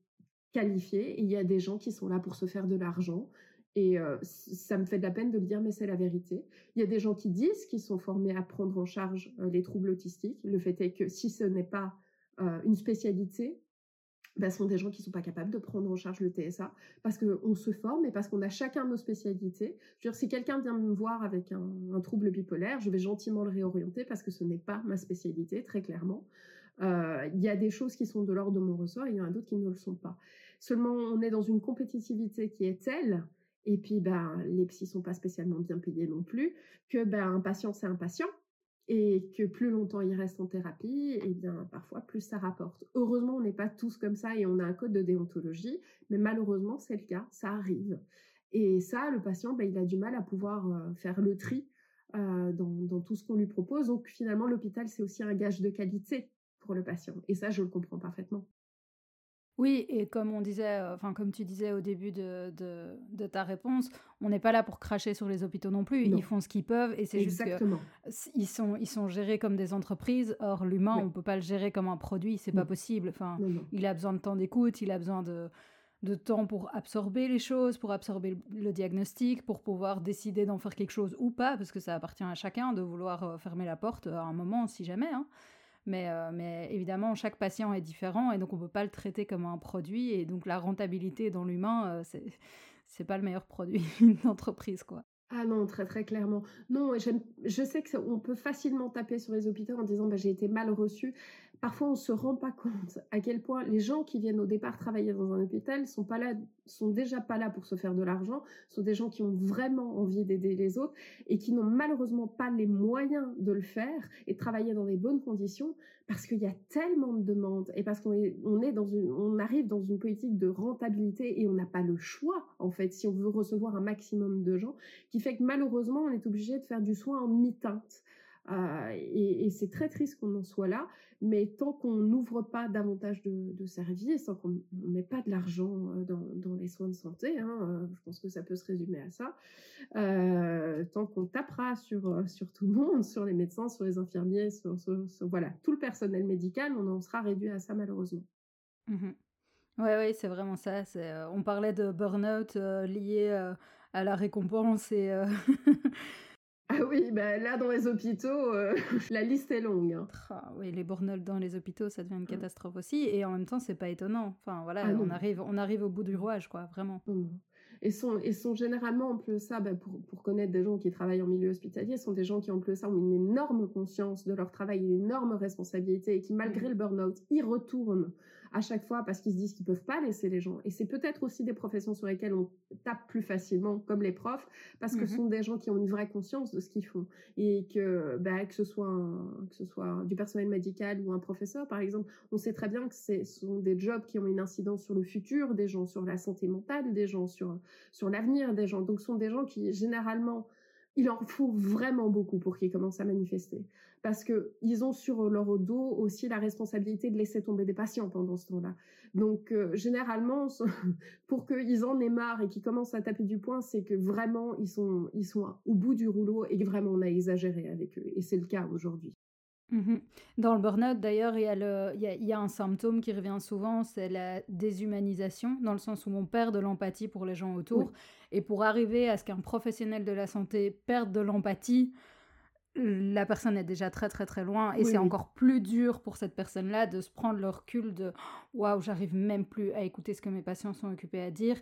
qualifiés et il y a des gens qui sont là pour se faire de l'argent. Et euh, ça me fait de la peine de le dire, mais c'est la vérité. Il y a des gens qui disent qu'ils sont formés à prendre en charge euh, les troubles autistiques. Le fait est que si ce n'est pas une spécialité, bah, sont des gens qui sont pas capables de prendre en charge le TSA parce qu'on se forme et parce qu'on a chacun nos spécialités. Je veux dire, si quelqu'un vient me voir avec un, trouble bipolaire, je vais gentiment le réorienter parce que ce n'est pas ma spécialité, très clairement. Euh, il y a des choses qui sont de l'ordre de mon ressort et il y en a d'autres qui ne le sont pas. Seulement, on est dans une compétitivité qui est telle, et puis ben, les psys sont pas spécialement bien payés non plus, que ben, un patient, c'est un patient et que plus longtemps il reste en thérapie, et eh bien parfois plus ça rapporte. Heureusement, on n'est pas tous comme ça et on a un code de déontologie, mais malheureusement c'est le cas, ça arrive. Et ça, le patient, ben, il a du mal à pouvoir euh, faire le tri euh, dans, dans, tout ce qu'on lui propose. Donc finalement, l'hôpital, c'est aussi un gage de qualité pour le patient. Et ça, je le comprends parfaitement. Oui, et comme on disait, euh, enfin comme tu disais au début de, de, ta réponse, on n'est pas là pour cracher sur les hôpitaux non plus. Ils font ce qu'ils peuvent et c'est juste ils sont ils sont gérés comme des entreprises. Or l'humain, on peut pas le gérer comme un produit, c'est pas possible. Enfin, il a besoin de temps d'écoute, il a besoin de de temps pour absorber les choses, pour absorber le, diagnostic, pour pouvoir décider d'en faire quelque chose ou pas, parce que ça appartient à chacun de vouloir euh, fermer la porte à un moment, si jamais. Hein. Euh, mais, évidemment, chaque patient est différent et donc on ne peut pas le traiter comme un produit. Et donc la rentabilité dans l'humain, euh, ce c'est pas le meilleur produit d'une entreprise, quoi. Ah non, très très clairement. Non, je sais qu'on peut facilement taper sur les hôpitaux en disant bah, j'ai été mal reçu parfois on se rend pas compte à quel point les gens qui viennent au départ travailler dans un hôpital sont pas là, sont déjà pas là pour se faire de l'argent, sont des gens qui ont vraiment envie d'aider les autres et qui n'ont malheureusement pas les moyens de le faire et de travailler dans des bonnes conditions parce qu'il y a tellement de demandes et parce qu'on est, on arrive dans une politique de rentabilité et on n'a pas le choix en fait si on veut recevoir un maximum de gens qui fait que malheureusement on est obligé de faire du soin en mi-teinte. Euh, et, c'est très triste qu'on en soit là, mais tant qu'on n'ouvre pas davantage de, services, tant qu'on ne met pas de l'argent euh, dans, les soins de santé, hein, euh, je pense que ça peut se résumer à ça, tant qu'on tapera sur, tout le monde, sur les médecins, sur les infirmiers, sur, tout le personnel médical, on en sera réduit à ça malheureusement. Mmh oui, ouais, c'est vraiment ça. on parlait de burn-out lié à la récompense et Ah oui, bah là dans les hôpitaux, euh, la liste est longue. Hein. Ah oui, les burn dans les hôpitaux, ça devient une catastrophe aussi. Et en même temps, c'est pas étonnant. Enfin voilà, ah on arrive, on arrive au bout du rouage, quoi, vraiment. Et sont, et sont généralement en plus ça, bah, pour, pour connaître des gens qui travaillent en milieu hospitalier, sont des gens qui en plus ça ont une énorme conscience de leur travail, une énorme responsabilité et qui malgré mmh. le burn-out, y retournent à chaque fois parce qu'ils se disent qu'ils peuvent pas laisser les gens. Et c'est peut-être aussi des professions sur lesquelles on tape plus facilement, comme les profs, parce que ce mmh sont des gens qui ont une vraie conscience de ce qu'ils font et que, bah, que ce soit que ce soit du personnel médical ou un professeur, par exemple, on sait très bien que ce sont des jobs qui ont une incidence sur le futur des gens, sur la santé mentale des gens, sur sur l'avenir des gens. Donc, ce sont des gens qui généralement il en faut vraiment beaucoup pour qu'ils commencent à manifester. Parce que ils ont sur leur dos aussi la responsabilité de laisser tomber des patients pendant ce temps-là. Donc, euh, généralement, pour qu'ils en aient marre et qu'ils commencent à taper du poing, c'est que vraiment, ils sont, ils sont au bout du rouleau et que vraiment, on a exagéré avec eux. Et c'est le cas aujourd'hui. Mmh Dans le burn-out, d'ailleurs, il y, y, a un symptôme qui revient souvent, c'est la déshumanisation, dans le sens où on perd de l'empathie pour les gens autour. Et pour arriver à ce qu'un professionnel de la santé perde de l'empathie, la personne est déjà très très très loin et c'est encore plus dur pour cette personne-là de se prendre le recul de waouh, j'arrive même plus à écouter ce que mes patients sont occupés à dire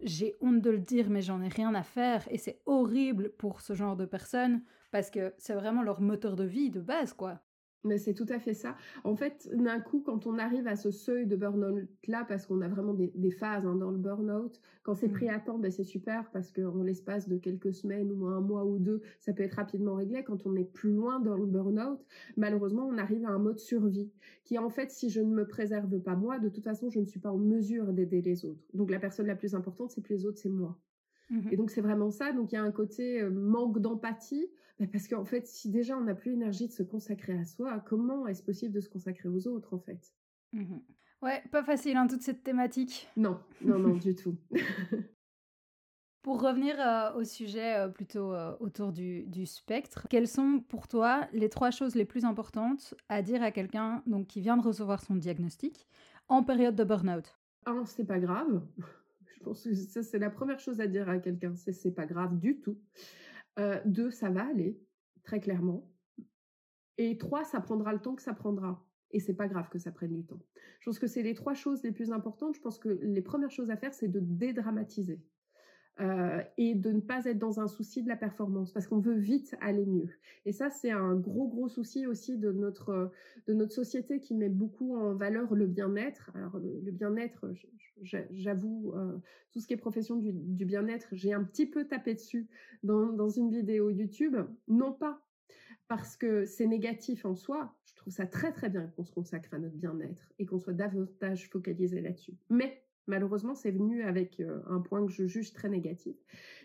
j'ai honte de le dire, mais j'en ai rien à faire. Et c'est horrible pour ce genre de personnes parce que c'est vraiment leur moteur de vie de base, quoi. Mais c'est tout à fait ça. En fait, d'un coup, quand on arrive à ce seuil de burn-out-là, parce qu'on a vraiment des, phases hein, dans le burn-out, quand c'est pris mmh. à temps, ben c'est super parce qu'en l'espace de quelques semaines ou un mois ou deux, ça peut être rapidement réglé. Quand on est plus loin dans le burn-out, malheureusement, on arrive à un mode survie qui, en fait, si je ne me préserve pas moi, de toute façon, je ne suis pas en mesure d'aider les autres. Donc la personne la plus importante, c'est que les autres, c'est moi. Mmh Et donc c'est vraiment ça. Donc il y a un côté euh, manque d'empathie parce qu'en fait, si déjà on n'a plus l'énergie de se consacrer à soi, comment est-ce possible de se consacrer aux autres en fait? Mmh Ouais, pas facile hein, toute cette thématique. Non, non, non, du tout. Pour revenir euh, au sujet euh, plutôt euh, autour du, du, spectre, quelles sont pour toi les trois choses les plus importantes à dire à quelqu'un donc qui vient de recevoir son diagnostic en période de burn-out? Un, c'est pas grave. Je pense que ça c'est la première chose à dire à quelqu'un, c'est c'est pas grave du tout. Euh, deux, ça va aller, très clairement. Et trois, ça prendra le temps que ça prendra. Et c'est pas grave que ça prenne du temps. Je pense que c'est les trois choses les plus importantes. Je pense que les premières choses à faire, c'est de dédramatiser. Euh, et de ne pas être dans un souci de la performance parce qu'on veut vite aller mieux. Et ça, c'est un gros gros souci aussi de notre de notre société qui met beaucoup en valeur le bien-être. Alors le, bien-être, j'avoue, euh, tout ce qui est profession du, du bien-être, j'ai un petit peu tapé dessus dans, dans une vidéo YouTube, non pas parce que c'est négatif en soi. Je trouve ça très très bien qu'on se consacre à notre bien-être et qu'on soit davantage focalisé là-dessus. Mais malheureusement, c'est venu avec euh, un point que je juge très négatif,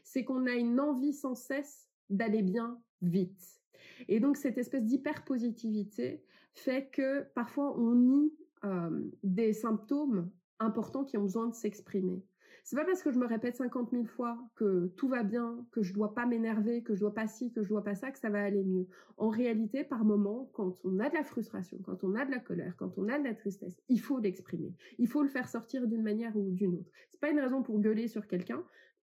c'est qu'on a une envie sans cesse d'aller bien vite. Et donc cette espèce d'hyper-positivité fait que parfois on nie euh, des symptômes importants qui ont besoin de s'exprimer. C'est pas parce que je me répète 50 000 fois que tout va bien, que je dois pas m'énerver, que je dois pas ci, que je dois pas ça, que ça va aller mieux. En réalité, par moment, quand on a de la frustration, quand on a de la colère, quand on a de la tristesse, il faut l'exprimer. Il faut le faire sortir d'une manière ou d'une autre. C'est pas une raison pour gueuler sur quelqu'un.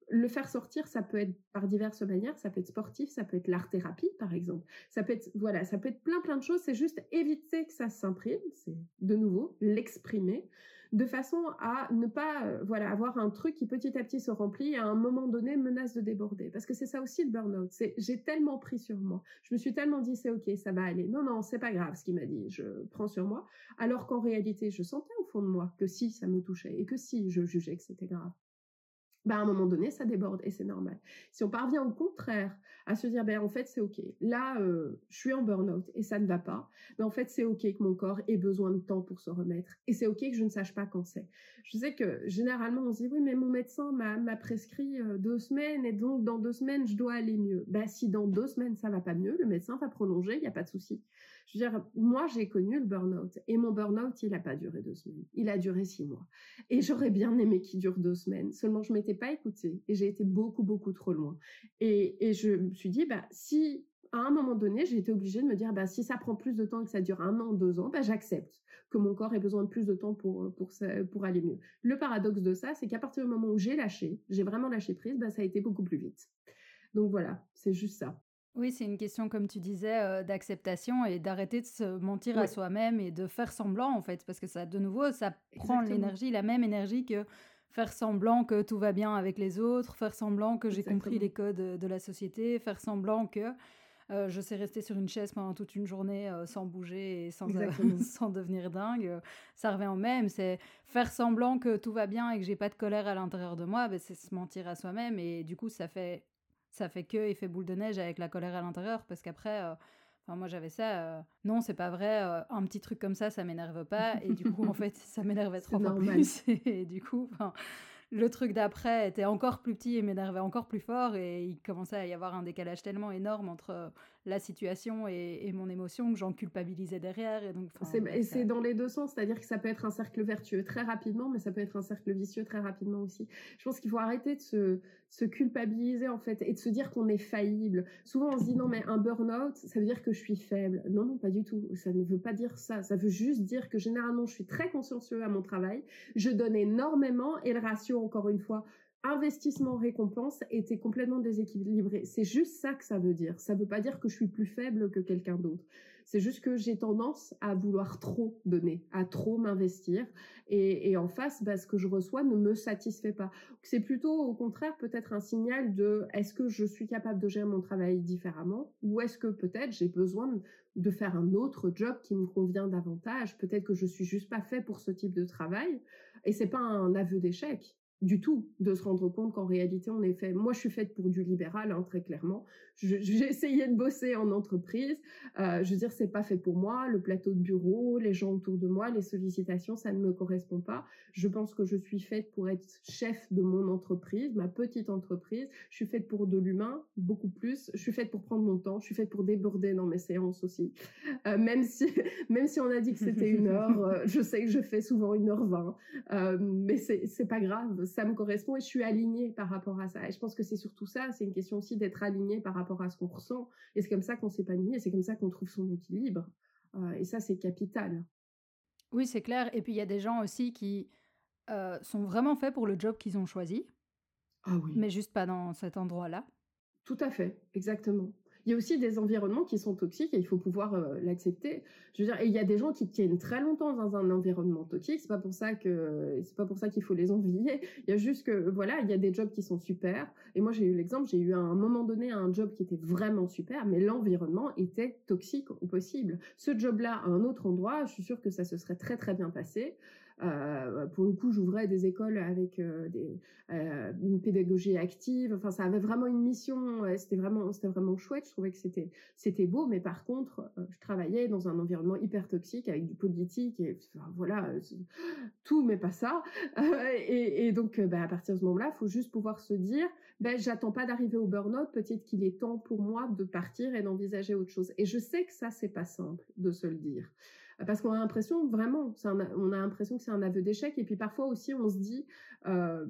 Le faire sortir, ça peut être par diverses manières. Ça peut être sportif, ça peut être l'art thérapie, par exemple. Ça peut être, voilà, ça peut être plein plein de choses. C'est juste éviter que ça s'imprime. C'est de nouveau l'exprimer de façon à ne pas euh, voilà avoir un truc qui petit à petit se remplit et à un moment donné menace de déborder. Parce que c'est ça aussi le burn-out. C'est j'ai tellement pris sur moi. Je me suis tellement dit c'est ok ça va aller. Non non c'est pas grave ce qu'il m'a dit. Je prends sur moi. Alors qu'en réalité je sentais au fond de moi que si ça me touchait et que si je jugeais que c'était grave bah, à un moment donné, ça déborde et c'est normal. Si on parvient au contraire à se dire, ben en fait c'est ok, là euh, je suis en burn-out et ça ne va pas, ben en fait c'est ok que mon corps ait besoin de temps pour se remettre et c'est ok que je ne sache pas quand c'est. Je sais que généralement on se dit oui mais mon médecin m'a prescrit euh, deux semaines et donc dans deux semaines je dois aller mieux. Ben si dans deux semaines ça va pas mieux, le médecin va prolonger, il n'y a pas de souci. Je veux dire, moi, j'ai connu le burn-out. Et mon burn-out, il n'a pas duré deux semaines. Il a duré six mois. Et j'aurais bien aimé qu'il dure deux semaines. Seulement, je m'étais pas écoutée. Et j'ai été beaucoup, beaucoup trop loin. Et, et je me suis dit, bah, si à un moment donné, j'ai été obligée de me dire, bah, si ça prend plus de temps et que ça dure un an, deux ans, bah, j'accepte que mon corps ait besoin de plus de temps pour, pour, pour aller mieux. Le paradoxe de ça, c'est qu'à partir du moment où j'ai lâché, j'ai vraiment lâché prise, bah, ça a été beaucoup plus vite. Donc voilà, c'est juste ça. Oui, c'est une question, comme tu disais, euh, d'acceptation et d'arrêter de se mentir à soi-même et de faire semblant, en fait, parce que ça, de nouveau, ça prend l'énergie, la même énergie que faire semblant que tout va bien avec les autres, faire semblant que j'ai compris les codes de la société, faire semblant que euh, je sais rester sur une chaise pendant toute une journée euh, sans bouger et sans, sans devenir dingue. ça revient au même. C'est faire semblant que tout va bien et que j'ai pas de colère à l'intérieur de moi. Ben, c'est se mentir à soi-même et du coup, ça fait ça fait que effet boule de neige avec la colère à l'intérieur parce qu'après euh, enfin moi j'avais ça euh, non c'est pas vrai euh, un petit truc comme ça ça m'énerve pas et du coup en fait ça m'énervait trop plus et, du coup le truc d'après était encore plus petit et m'énervait encore plus fort et il commençait à y avoir un décalage tellement énorme entre la situation et, mon émotion que j'en culpabilisais derrière. Et donc, et c'est dans les deux sens, c'est-à-dire que ça peut être un cercle vertueux très rapidement, mais ça peut être un cercle vicieux très rapidement aussi. Je pense qu'il faut arrêter de se, se culpabiliser en fait et de se dire qu'on est faillible. Souvent on se dit non mais un burn-out, ça veut dire que je suis faible. Non non pas du tout. Ça ne veut pas dire ça. Ça veut juste dire que généralement je suis très consciencieux à mon travail. Je donne énormément et le ratio encore une fois investissement-récompense était complètement déséquilibré. C'est juste ça que ça veut dire. Ça veut pas dire que je suis plus faible que quelqu'un d'autre. C'est juste que j'ai tendance à vouloir trop donner, à trop m'investir. Et, en face, bah, ce que je reçois ne me satisfait pas. C'est plutôt au contraire peut-être un signal de est-ce que je suis capable de gérer mon travail différemment? Ou est-ce que peut-être j'ai besoin de faire un autre job qui me convient davantage? Peut-être que je suis juste pas fait pour ce type de travail. Et c'est pas un aveu d'échec du tout de se rendre compte qu'en réalité on est fait. Moi, je suis faite pour du libéral, hein, très clairement. J'ai essayé de bosser en entreprise. Euh, je veux dire, c'est pas fait pour moi. Le plateau de bureau, les gens autour de moi, les sollicitations, ça ne me correspond pas. Je pense que je suis faite pour être chef de mon entreprise, ma petite entreprise. Je suis faite pour de l'humain, beaucoup plus. Je suis faite pour prendre mon temps. Je suis faite pour déborder dans mes séances aussi. Euh, même si, même si on a dit que c'était une heure, euh, je sais que je fais souvent une heure vingt, mais c'est pas grave. Ça me correspond et je suis alignée par rapport à ça. Et je pense que c'est surtout ça. C'est une question aussi d'être alignée par rapport à ce qu'on ressent. Et c'est comme ça qu'on s'épanouit et c'est comme ça qu'on trouve son équilibre. Euh, et ça, c'est capital. Oui, c'est clair. Et puis, il y a des gens aussi qui euh, sont vraiment faits pour le job qu'ils ont choisi. Ah oui. Mais juste pas dans cet endroit-là. Tout à fait, exactement. Il y a aussi des environnements qui sont toxiques et il faut pouvoir euh, l'accepter. Je veux dire, et il y a des gens qui tiennent très longtemps dans un environnement toxique. C'est pas pour ça que c'est pas pour ça qu'il faut les envier. Il y a juste que voilà, il y a des jobs qui sont super. Et moi, j'ai eu l'exemple. J'ai eu à un moment donné un job qui était vraiment super, mais l'environnement était toxique au possible. Ce job-là, à un autre endroit, je suis sûre que ça se serait très très bien passé. Euh, pour le coup, j'ouvrais des écoles avec euh, euh, une pédagogie active. Enfin, ça avait vraiment une mission. c'était vraiment, c'était vraiment chouette. Je trouvais que c'était, c'était beau. Mais par contre, je travaillais dans un environnement hyper toxique avec du politique et voilà, tout, mais pas ça. Et, donc, bah, à partir de ce moment-là, il faut juste pouvoir se dire, ben, j'attends pas d'arriver au burn-out. Peut-être qu'il est temps pour moi de partir et d'envisager autre chose. Et je sais que ça, c'est pas simple de se le dire parce qu'on a l'impression vraiment, on a l'impression que c'est un aveu d'échec. Et puis parfois aussi, on se dit, euh,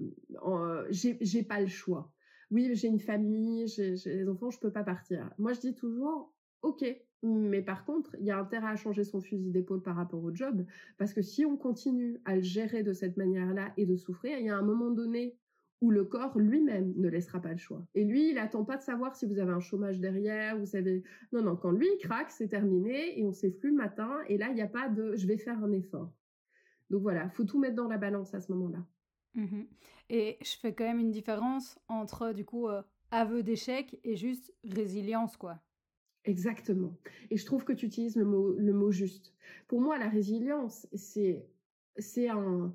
j'ai pas le choix. Oui, j'ai une famille, j'ai des enfants, je peux pas partir. Moi, je dis toujours, ok, mais par contre, il y a intérêt à changer son fusil d'épaule par rapport au job, parce que si on continue à le gérer de cette manière-là et de souffrir, il y a un moment donné où le corps lui-même ne laissera pas le choix. Et lui, il attend pas de savoir si vous avez un chômage derrière, vous savez. Non, non, quand lui il craque, c'est terminé et on plus le matin. Et là, il n'y a pas de je vais faire un effort. Donc voilà, faut tout mettre dans la balance à ce moment-là. Mmh et je fais quand même une différence entre du coup euh, aveu d'échec et juste résilience, quoi. Exactement. Et je trouve que tu utilises le mot, le mot juste. Pour moi, la résilience, c'est, c'est un,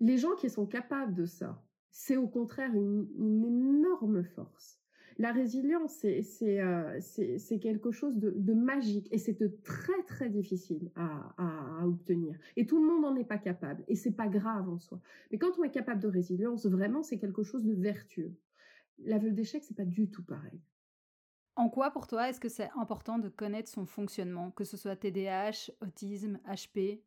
les gens qui sont capables de ça, c'est au contraire une, énorme force. La résilience, c'est euh, quelque chose de, magique et c'est très très difficile à, obtenir. Et tout le monde n'en est pas capable et c'est pas grave en soi. Mais quand on est capable de résilience, vraiment, c'est quelque chose de vertueux. L'aveu d'échec, c'est pas du tout pareil. En quoi pour toi est-ce que c'est important de connaître son fonctionnement, que ce soit TDAH, autisme, HP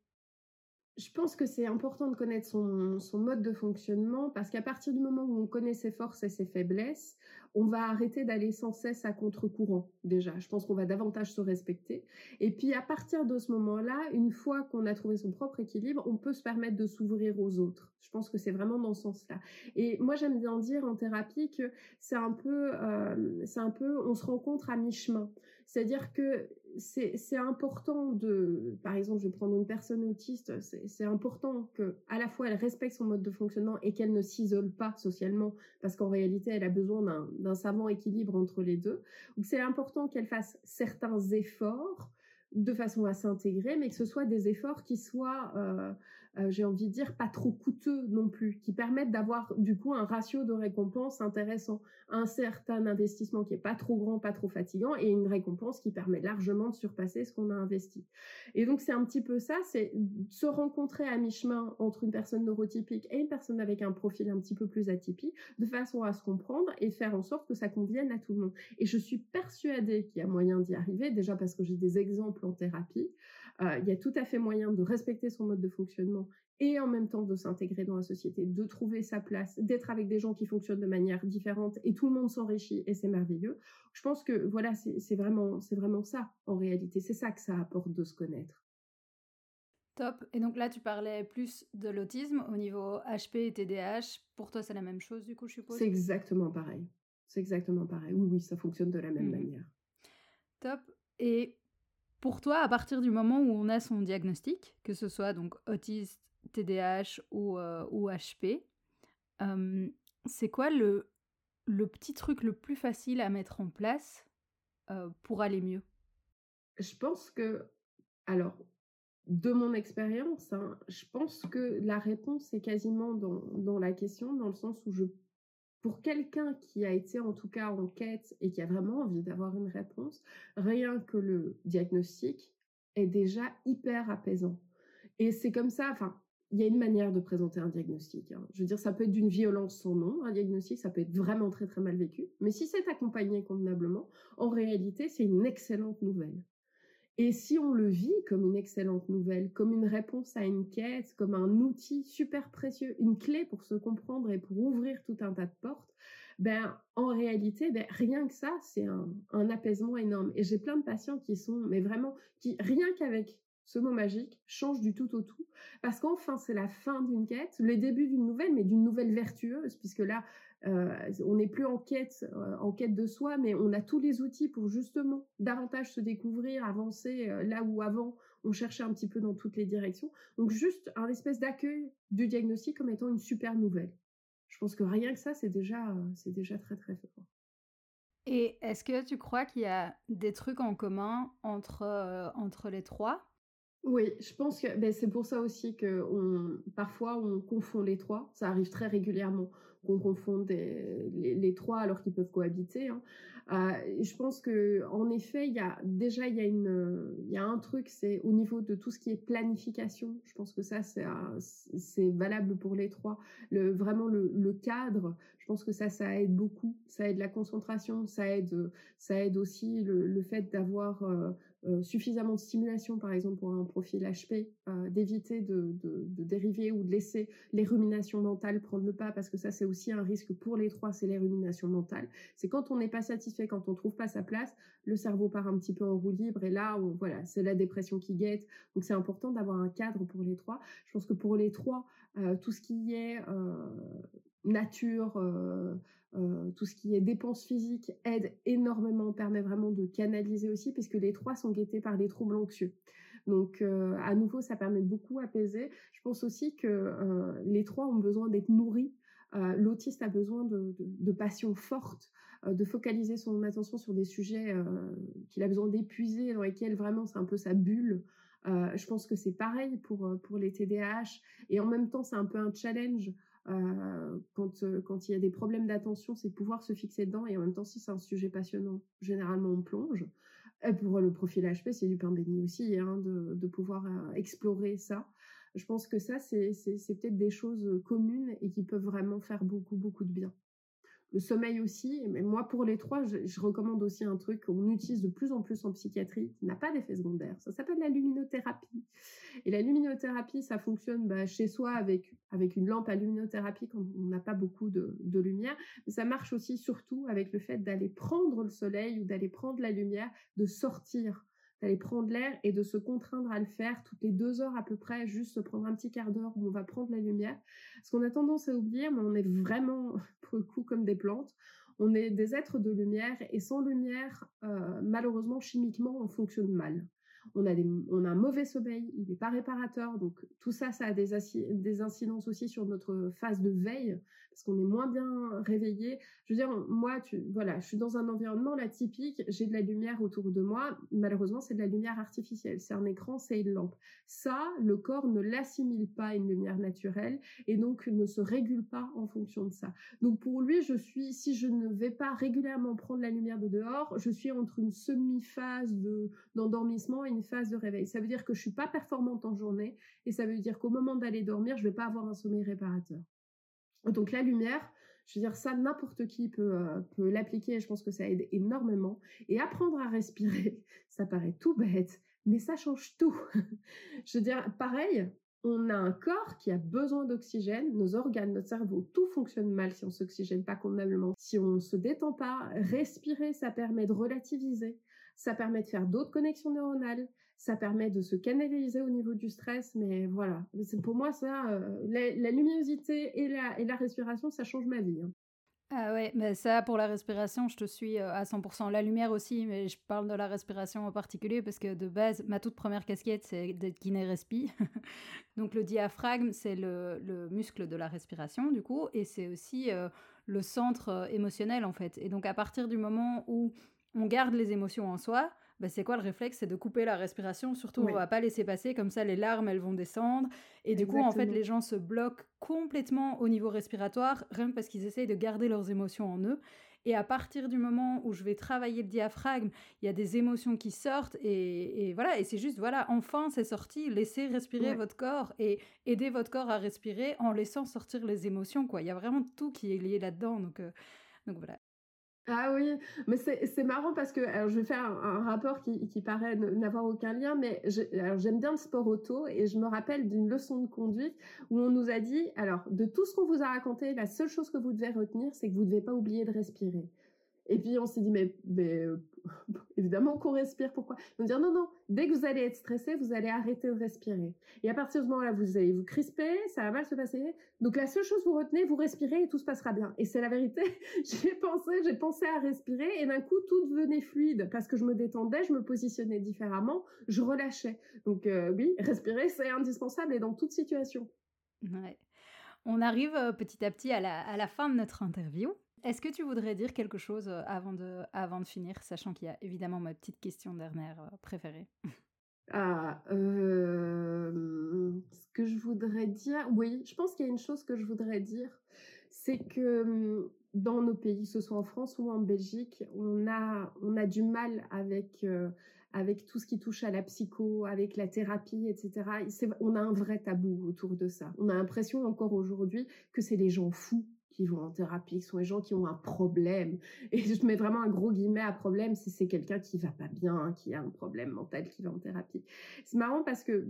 je pense que c'est important de connaître son, mode de fonctionnement parce qu'à partir du moment où on connaît ses forces et ses faiblesses, on va arrêter d'aller sans cesse à contre-courant déjà. Je pense qu'on va davantage se respecter. Et puis à partir de ce moment-là, une fois qu'on a trouvé son propre équilibre, on peut se permettre de s'ouvrir aux autres. Je pense que c'est vraiment dans ce sens-là. Et moi j'aime bien dire en thérapie que c'est un peu, euh, c'est un peu, on se rencontre à mi-chemin. C'est-à-dire que c'est important de, par exemple, je vais prendre une personne autiste, c'est important que à la fois elle respecte son mode de fonctionnement et qu'elle ne s'isole pas socialement, parce qu'en réalité elle a besoin d'un savant équilibre entre les deux. Donc c'est important qu'elle fasse certains efforts de façon à s'intégrer, mais que ce soit des efforts qui soient euh, euh, j'ai envie de dire, pas trop coûteux non plus, qui permettent d'avoir du coup un ratio de récompense intéressant, un certain investissement qui est pas trop grand, pas trop fatigant, et une récompense qui permet largement de surpasser ce qu'on a investi. Et donc c'est un petit peu ça, c'est se rencontrer à mi-chemin entre une personne neurotypique et une personne avec un profil un petit peu plus atypique, de façon à se comprendre et faire en sorte que ça convienne à tout le monde. Et je suis persuadée qu'il y a moyen d'y arriver, déjà parce que j'ai des exemples en thérapie. Euh, il y a tout à fait moyen de respecter son mode de fonctionnement et en même temps de s'intégrer dans la société, de trouver sa place, d'être avec des gens qui fonctionnent de manière différente et tout le monde s'enrichit et c'est merveilleux. Je pense que voilà, c'est vraiment, c'est vraiment ça en réalité. C'est ça que ça apporte de se connaître. Top. Et donc là, tu parlais plus de l'autisme au niveau HP et TDAH. Pour toi, c'est la même chose du coup, je suppose? C'est exactement pareil. C'est exactement pareil. Oui, oui, ça fonctionne de la même mmh manière. Top. Et Pour toi, à partir du moment où on a son diagnostic, que ce soit donc autiste, TDAH ou, HP, c'est quoi le, petit truc le plus facile à mettre en place pour aller mieux? Je pense que, alors, de mon expérience, hein, je pense que la réponse est quasiment dans, dans, la question, dans le sens où je, pour quelqu'un qui a été en tout cas en quête et qui a vraiment envie d'avoir une réponse, rien que le diagnostic est déjà hyper apaisant. Et c'est comme ça, enfin, il y a une manière de présenter un diagnostic. Hein. Je veux dire, ça peut être d'une violence sans nom, un diagnostic, ça peut être vraiment très très mal vécu. Mais si c'est accompagné convenablement, en réalité, c'est une excellente nouvelle. Et si on le vit comme une excellente nouvelle, comme une réponse à une quête, comme un outil super précieux, une clé pour se comprendre et pour ouvrir tout un tas de portes, ben en réalité, ben, rien que ça, c'est un, apaisement énorme. Et j'ai plein de patients qui sont, mais vraiment, qui rien qu'avec ce mot magique change du tout au tout, parce qu'enfin c'est la fin d'une quête, le début d'une nouvelle, mais d'une nouvelle vertueuse, puisque là on n'est plus en quête, euh, en quête de soi, mais on a tous les outils pour justement davantage se découvrir, avancer euh, là où avant on cherchait un petit peu dans toutes les directions. Donc juste un espèce d'accueil du diagnostic comme étant une super nouvelle. Je pense que rien que ça, c'est déjà, c'est déjà très très fort. Et est-ce que tu crois qu'il y a des trucs en commun entre, entre les trois? Oui, je pense que ben, c'est pour ça aussi que parfois on confond les trois. Ça arrive très régulièrement qu'on confonde les, trois alors qu'ils peuvent cohabiter. Hein. Euh, je pense que en effet, déjà il y a un truc, c'est au niveau de tout ce qui est planification. Je pense que ça c'est valable pour les trois. Vraiment le, cadre. Je pense que ça ça aide beaucoup. Ça aide la concentration. Ça aide ça aide aussi le, le fait d'avoir euh, euh, suffisamment de stimulation, par exemple pour un profil HP, euh, d'éviter de, dériver ou de laisser les ruminations mentales prendre le pas, parce que ça c'est aussi un risque pour les trois, c'est les ruminations mentales. C'est quand on n'est pas satisfait, quand on trouve pas sa place, le cerveau part un petit peu en roue libre et là, voilà, c'est la dépression qui guette. Donc c'est important d'avoir un cadre pour les trois. Je pense que pour les trois, euh, tout ce qui est nature, euh, tout ce qui est dépenses physiques aide énormément, permet vraiment de canaliser aussi, puisque les trois sont guettés par les troubles anxieux. Donc, euh, à nouveau, ça permet beaucoup apaiser. Je pense aussi que euh, les trois ont besoin d'être nourris. L'autiste a besoin de, de, passion forte, de focaliser son attention sur des sujets qu'il a besoin d'épuiser, dans lesquels vraiment c'est un peu sa bulle. je pense que c'est pareil pour, pour les TDAH. Et en même temps, c'est un peu un challenge euh, quand, euh, quand il y a des problèmes d'attention, c'est pouvoir se fixer dedans et en même temps, si c'est un sujet passionnant, généralement on plonge. Et pour le profil HP, c'est du pain béni aussi, hein, de, pouvoir euh, explorer ça. Je pense que ça, c'est peut-être des choses communes et qui peuvent vraiment faire beaucoup, beaucoup de bien. Le sommeil aussi, mais moi pour les trois, je, recommande aussi un truc qu'on utilise de plus en plus en psychiatrie, qui n'a pas d'effet secondaire. Ça s'appelle la luminothérapie. Et la luminothérapie, ça fonctionne bah, chez soi avec, avec une lampe à luminothérapie quand on n'a pas beaucoup de, de lumière. Mais ça marche aussi surtout avec le fait d'aller prendre le soleil ou d'aller prendre la lumière, de sortir d'aller prendre l'air et de se contraindre à le faire toutes les deux heures à peu près, juste se prendre un petit quart d'heure où on va prendre la lumière. Ce qu'on a tendance à oublier, mais on est vraiment, pour le coup, comme des plantes. On est des êtres de lumière et sans lumière, euh, malheureusement, chimiquement, on fonctionne mal on a, des, on a un mauvais sommeil, il n'est pas réparateur, donc tout ça, ça a des, des incidences aussi sur notre phase de veille, parce qu'on est moins bien réveillé. Je veux dire, moi, tu, voilà, je suis dans un environnement là typique, j'ai de la lumière autour de moi, malheureusement, c'est de la lumière artificielle, c'est un écran, c'est une lampe. Ça, le corps ne l'assimile pas à une lumière naturelle, et donc ne se régule pas en fonction de ça. Donc pour lui, je suis, si je ne vais pas régulièrement prendre la lumière de dehors, je suis entre une semi-phase de, d'endormissement et une phase de réveil. Ça veut dire que je suis pas performante en journée et ça veut dire qu'au moment d'aller dormir, je vais pas avoir un sommeil réparateur. Donc la lumière, je veux dire ça, n'importe qui peut, euh, peut l'appliquer je pense que ça aide énormément. Et apprendre à respirer, ça paraît tout bête, mais ça change tout. je veux dire, pareil, on a un corps qui a besoin d'oxygène, nos organes, notre cerveau, tout fonctionne mal si on s'oxygène pas convenablement, si on se détend pas. Respirer, ça permet de relativiser, ça permet de faire d'autres connexions neuronales, ça permet de se canaliser au niveau du stress, mais voilà, c'est pour moi ça, euh, la, luminosité et la, respiration, ça change ma vie. Hein. Ah ouais, mais ça pour la respiration, je te suis euh, à 100%. La lumière aussi, mais je parle de la respiration en particulier parce que de base, ma toute première casquette, c'est d'être kiné respi. Donc le diaphragme, c'est le, muscle de la respiration du coup, et c'est aussi euh, le centre émotionnel en fait. Et donc à partir du moment où on garde les émotions en soi, bah, c'est quoi le réflexe? C'est de couper la respiration. Surtout, on va pas laisser passer. Comme ça, les larmes, elles vont descendre. Et du coup, en fait, les gens se bloquent complètement au niveau respiratoire, rien parce qu'ils essayent de garder leurs émotions en eux. Et à partir du moment où je vais travailler le diaphragme, il y a des émotions qui sortent et, voilà. Et c'est juste, voilà, enfin c'est sorti. Laissez respirer votre corps et aider votre corps à respirer en laissant sortir les émotions. Quoi. Il y a vraiment tout qui est lié là-dedans. Donc, euh, donc voilà. Ah oui, mais c'est marrant parce que alors je vais faire un, rapport qui, qui paraît n'avoir aucun lien, mais j'aime bien le sport auto et je me rappelle d'une leçon de conduite où on nous a dit, alors de tout ce qu'on vous a raconté, la seule chose que vous devez retenir, c'est que vous ne devez pas oublier de respirer. Et puis on s'est dit, mais, évidemment qu'on respire, pourquoi? On dit, non, non, dès que vous allez être stressé, vous allez arrêter de respirer. Et à partir de ce moment-là, vous allez vous crisper, ça va mal se passer. Donc la seule chose, vous retenez, vous respirez et tout se passera bien. Et c'est la vérité, j'ai pensé, j'ai pensé à respirer et d'un coup, tout devenait fluide parce que je me détendais, je me positionnais différemment, je relâchais. Donc euh, oui, respirer, c'est indispensable et dans toute situation. On arrive euh, petit à petit à la, à la fin de notre interview. Est-ce que tu voudrais dire quelque chose euh, avant de, finir, sachant qu'il y a évidemment ma petite question dernière euh, préférée? Ah, euh, ce que je voudrais dire, oui, je pense qu'il y a une chose que je voudrais dire, c'est que hum, dans nos pays, que ce soit en France ou en Belgique, on a, on a du mal avec, avec tout ce qui touche à la psycho, avec la thérapie, etc. On a un vrai tabou autour de ça. On a l'impression encore aujourd'hui que c'est les gens fous qui vont en thérapie, qui sont les gens qui ont un problème. Et je mets vraiment un gros guillemet à problème si c'est quelqu'un qui va pas bien, qui a un problème mental, qui va en thérapie. C'est marrant parce que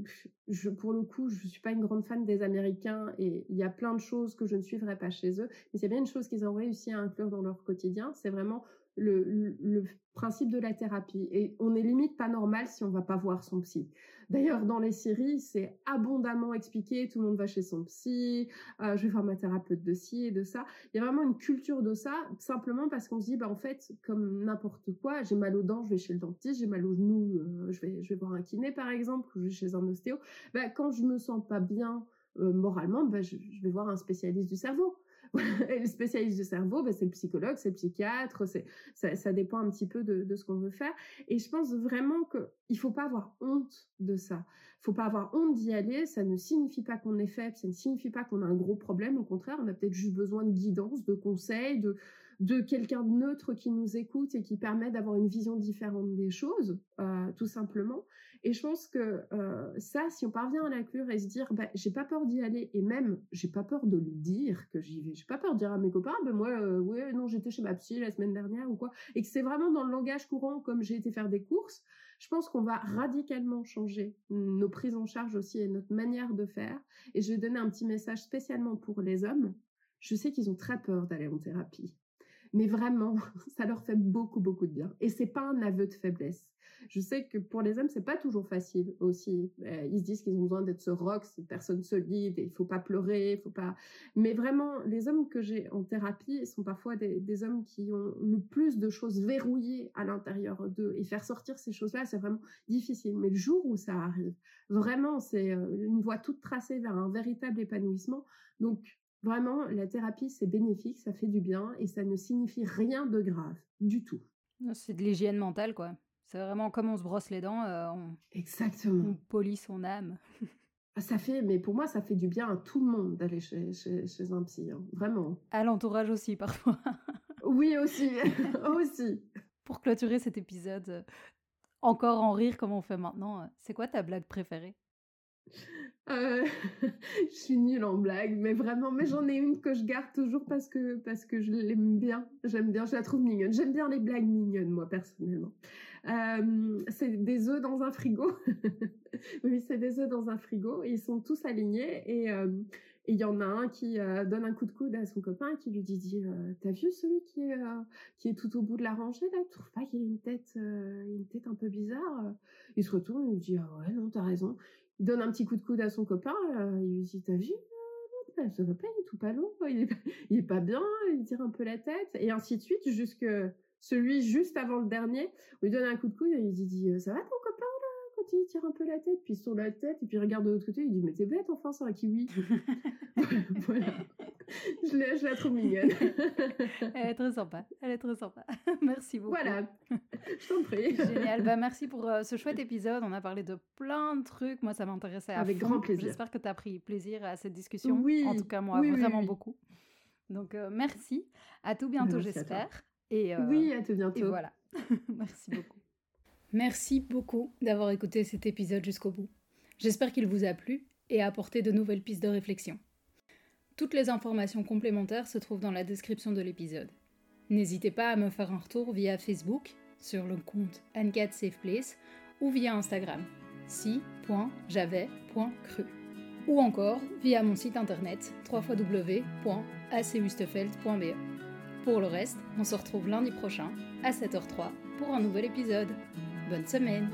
je, pour le coup, je suis pas une grande fan des Américains et il y a plein de choses que je ne suivrai pas chez eux. Mais c'est bien une chose qu'ils ont réussi à inclure dans leur quotidien, c'est vraiment le, principe de la thérapie. Et on est limite pas normal si on va pas voir son psy. D'ailleurs, dans les séries, c'est abondamment expliqué. Tout le monde va chez son psy. Euh, je vais voir ma thérapeute de ci et de ça. Il y a vraiment une culture de ça, simplement parce qu'on se dit, bah en fait, comme n'importe quoi, j'ai mal aux dents, je vais chez le dentiste. J'ai mal aux genoux, euh, je vais je vais voir un kiné par exemple, ou je vais chez un ostéo. Bah, quand je me sens pas bien euh, moralement, bah, je vais voir un spécialiste du cerveau. et le spécialiste du cerveau, ben, c'est le psychologue, c'est le psychiatre, c'est, ça, dépend un petit peu de, ce qu'on veut faire. Et je pense vraiment qu'il faut pas avoir honte de ça. faut pas avoir honte d'y aller. Ça ne signifie pas qu'on est faible, ça ne signifie pas qu'on a un gros problème. Au contraire, on a peut-être juste besoin de guidance, de conseils, de, de quelqu'un de neutre qui nous écoute et qui permet d'avoir une vision différente des choses, euh, tout simplement. Et je pense que euh, ça, si on parvient à l'inclure et se dire, bah, j'ai pas peur d'y aller, et même j'ai pas peur de le dire que j'y vais, j'ai pas peur de dire à mes copains, ben moi, euh, ouais, non, j'étais chez ma psy la semaine dernière ou quoi, et que c'est vraiment dans le langage courant, comme j'ai été faire des courses, je pense qu'on va radicalement changer nos prises en charge aussi et notre manière de faire. Et je vais donner un petit message spécialement pour les hommes. Je sais qu'ils ont très peur d'aller en thérapie. Mais vraiment, ça leur fait beaucoup, beaucoup de bien. Et c'est pas un aveu de faiblesse. Je sais que pour les hommes, c'est pas toujours facile aussi. Euh, ils se disent qu'ils ont besoin d'être ce rock, cette personne solide, et il faut pas pleurer, il faut pas. Mais vraiment, les hommes que j'ai en thérapie sont parfois des, des, hommes qui ont le plus de choses verrouillées à l'intérieur d'eux. Et faire sortir ces choses-là, c'est vraiment difficile. Mais le jour où ça arrive, vraiment, c'est euh, une voie toute tracée vers un véritable épanouissement. Donc, Vraiment, la thérapie, c'est bénéfique, ça fait du bien et ça ne signifie rien de grave du tout. C'est de l'hygiène mentale, quoi. C'est vraiment comme on se brosse les dents, euh, on, Exactement. on polie son âme. Ah, ça fait, mais pour moi, ça fait du bien à tout le monde d'aller chez, chez, un psy, hein. vraiment. À l'entourage aussi, parfois. oui, aussi, aussi. Pour clôturer cet épisode, euh, encore en rire comme on fait maintenant, euh, c'est quoi ta blague préférée? Euh, je suis nulle en blague, mais vraiment, mais j'en ai une que je garde toujours parce que parce que je l'aime bien. J'aime bien, je la trouve mignonne. J'aime bien les blagues mignonnes, moi personnellement. Euh, c'est des œufs dans un frigo. oui, c'est des œufs dans un frigo. ils sont tous alignés et euh, il y en a un qui donne un coup de coude à son copain qui lui dit, dit t'as vu celui qui est qui est tout au bout de la rangée là? Tu trouves pas qu'il a une tête une tête un peu bizarre il se retourne et lui dit ah ouais non t'as raison donne un petit coup de coude à son copain, euh, il lui dit T'as vu euh, ça va pas, il est tout pas long, il est, il est pas bien, il tire un peu la tête, et ainsi de suite, jusque celui juste avant le dernier, on lui donne un coup de coude, et il dit, ça va il tire un peu la tête, puis il tourne la tête, et puis il regarde de l'autre côté, il dit, mais t'es bête, enfin, c'est un kiwi. voilà. Je, la, je la trouve mignonne. Elle est très sympa. Elle est très sympa. merci beaucoup. Voilà. Je t'en prie. Génial. Bah, merci pour euh, ce chouette épisode. On a parlé de plein de trucs. Moi, ça m'intéressait à Avec grand plaisir. J'espère que tu as pris plaisir à cette discussion. Oui. En tout cas, moi, vraiment beaucoup. Donc, euh, merci. À tout bientôt, j'espère. Et euh, oui, à tout bientôt. Et voilà. merci beaucoup. Merci beaucoup d'avoir écouté cet épisode jusqu'au bout. J'espère qu'il vous a plu et a apporté de nouvelles pistes de réflexion. Toutes les informations complémentaires se trouvent dans la description de l'épisode. N'hésitez pas à me faire un retour via Facebook, sur le compte Place ou via Instagram, si.javet.cru, ou encore via mon site internet www.acwustefeld.be. Pour le reste, on se retrouve lundi prochain à 7h03 pour un nouvel épisode. Bonne semaine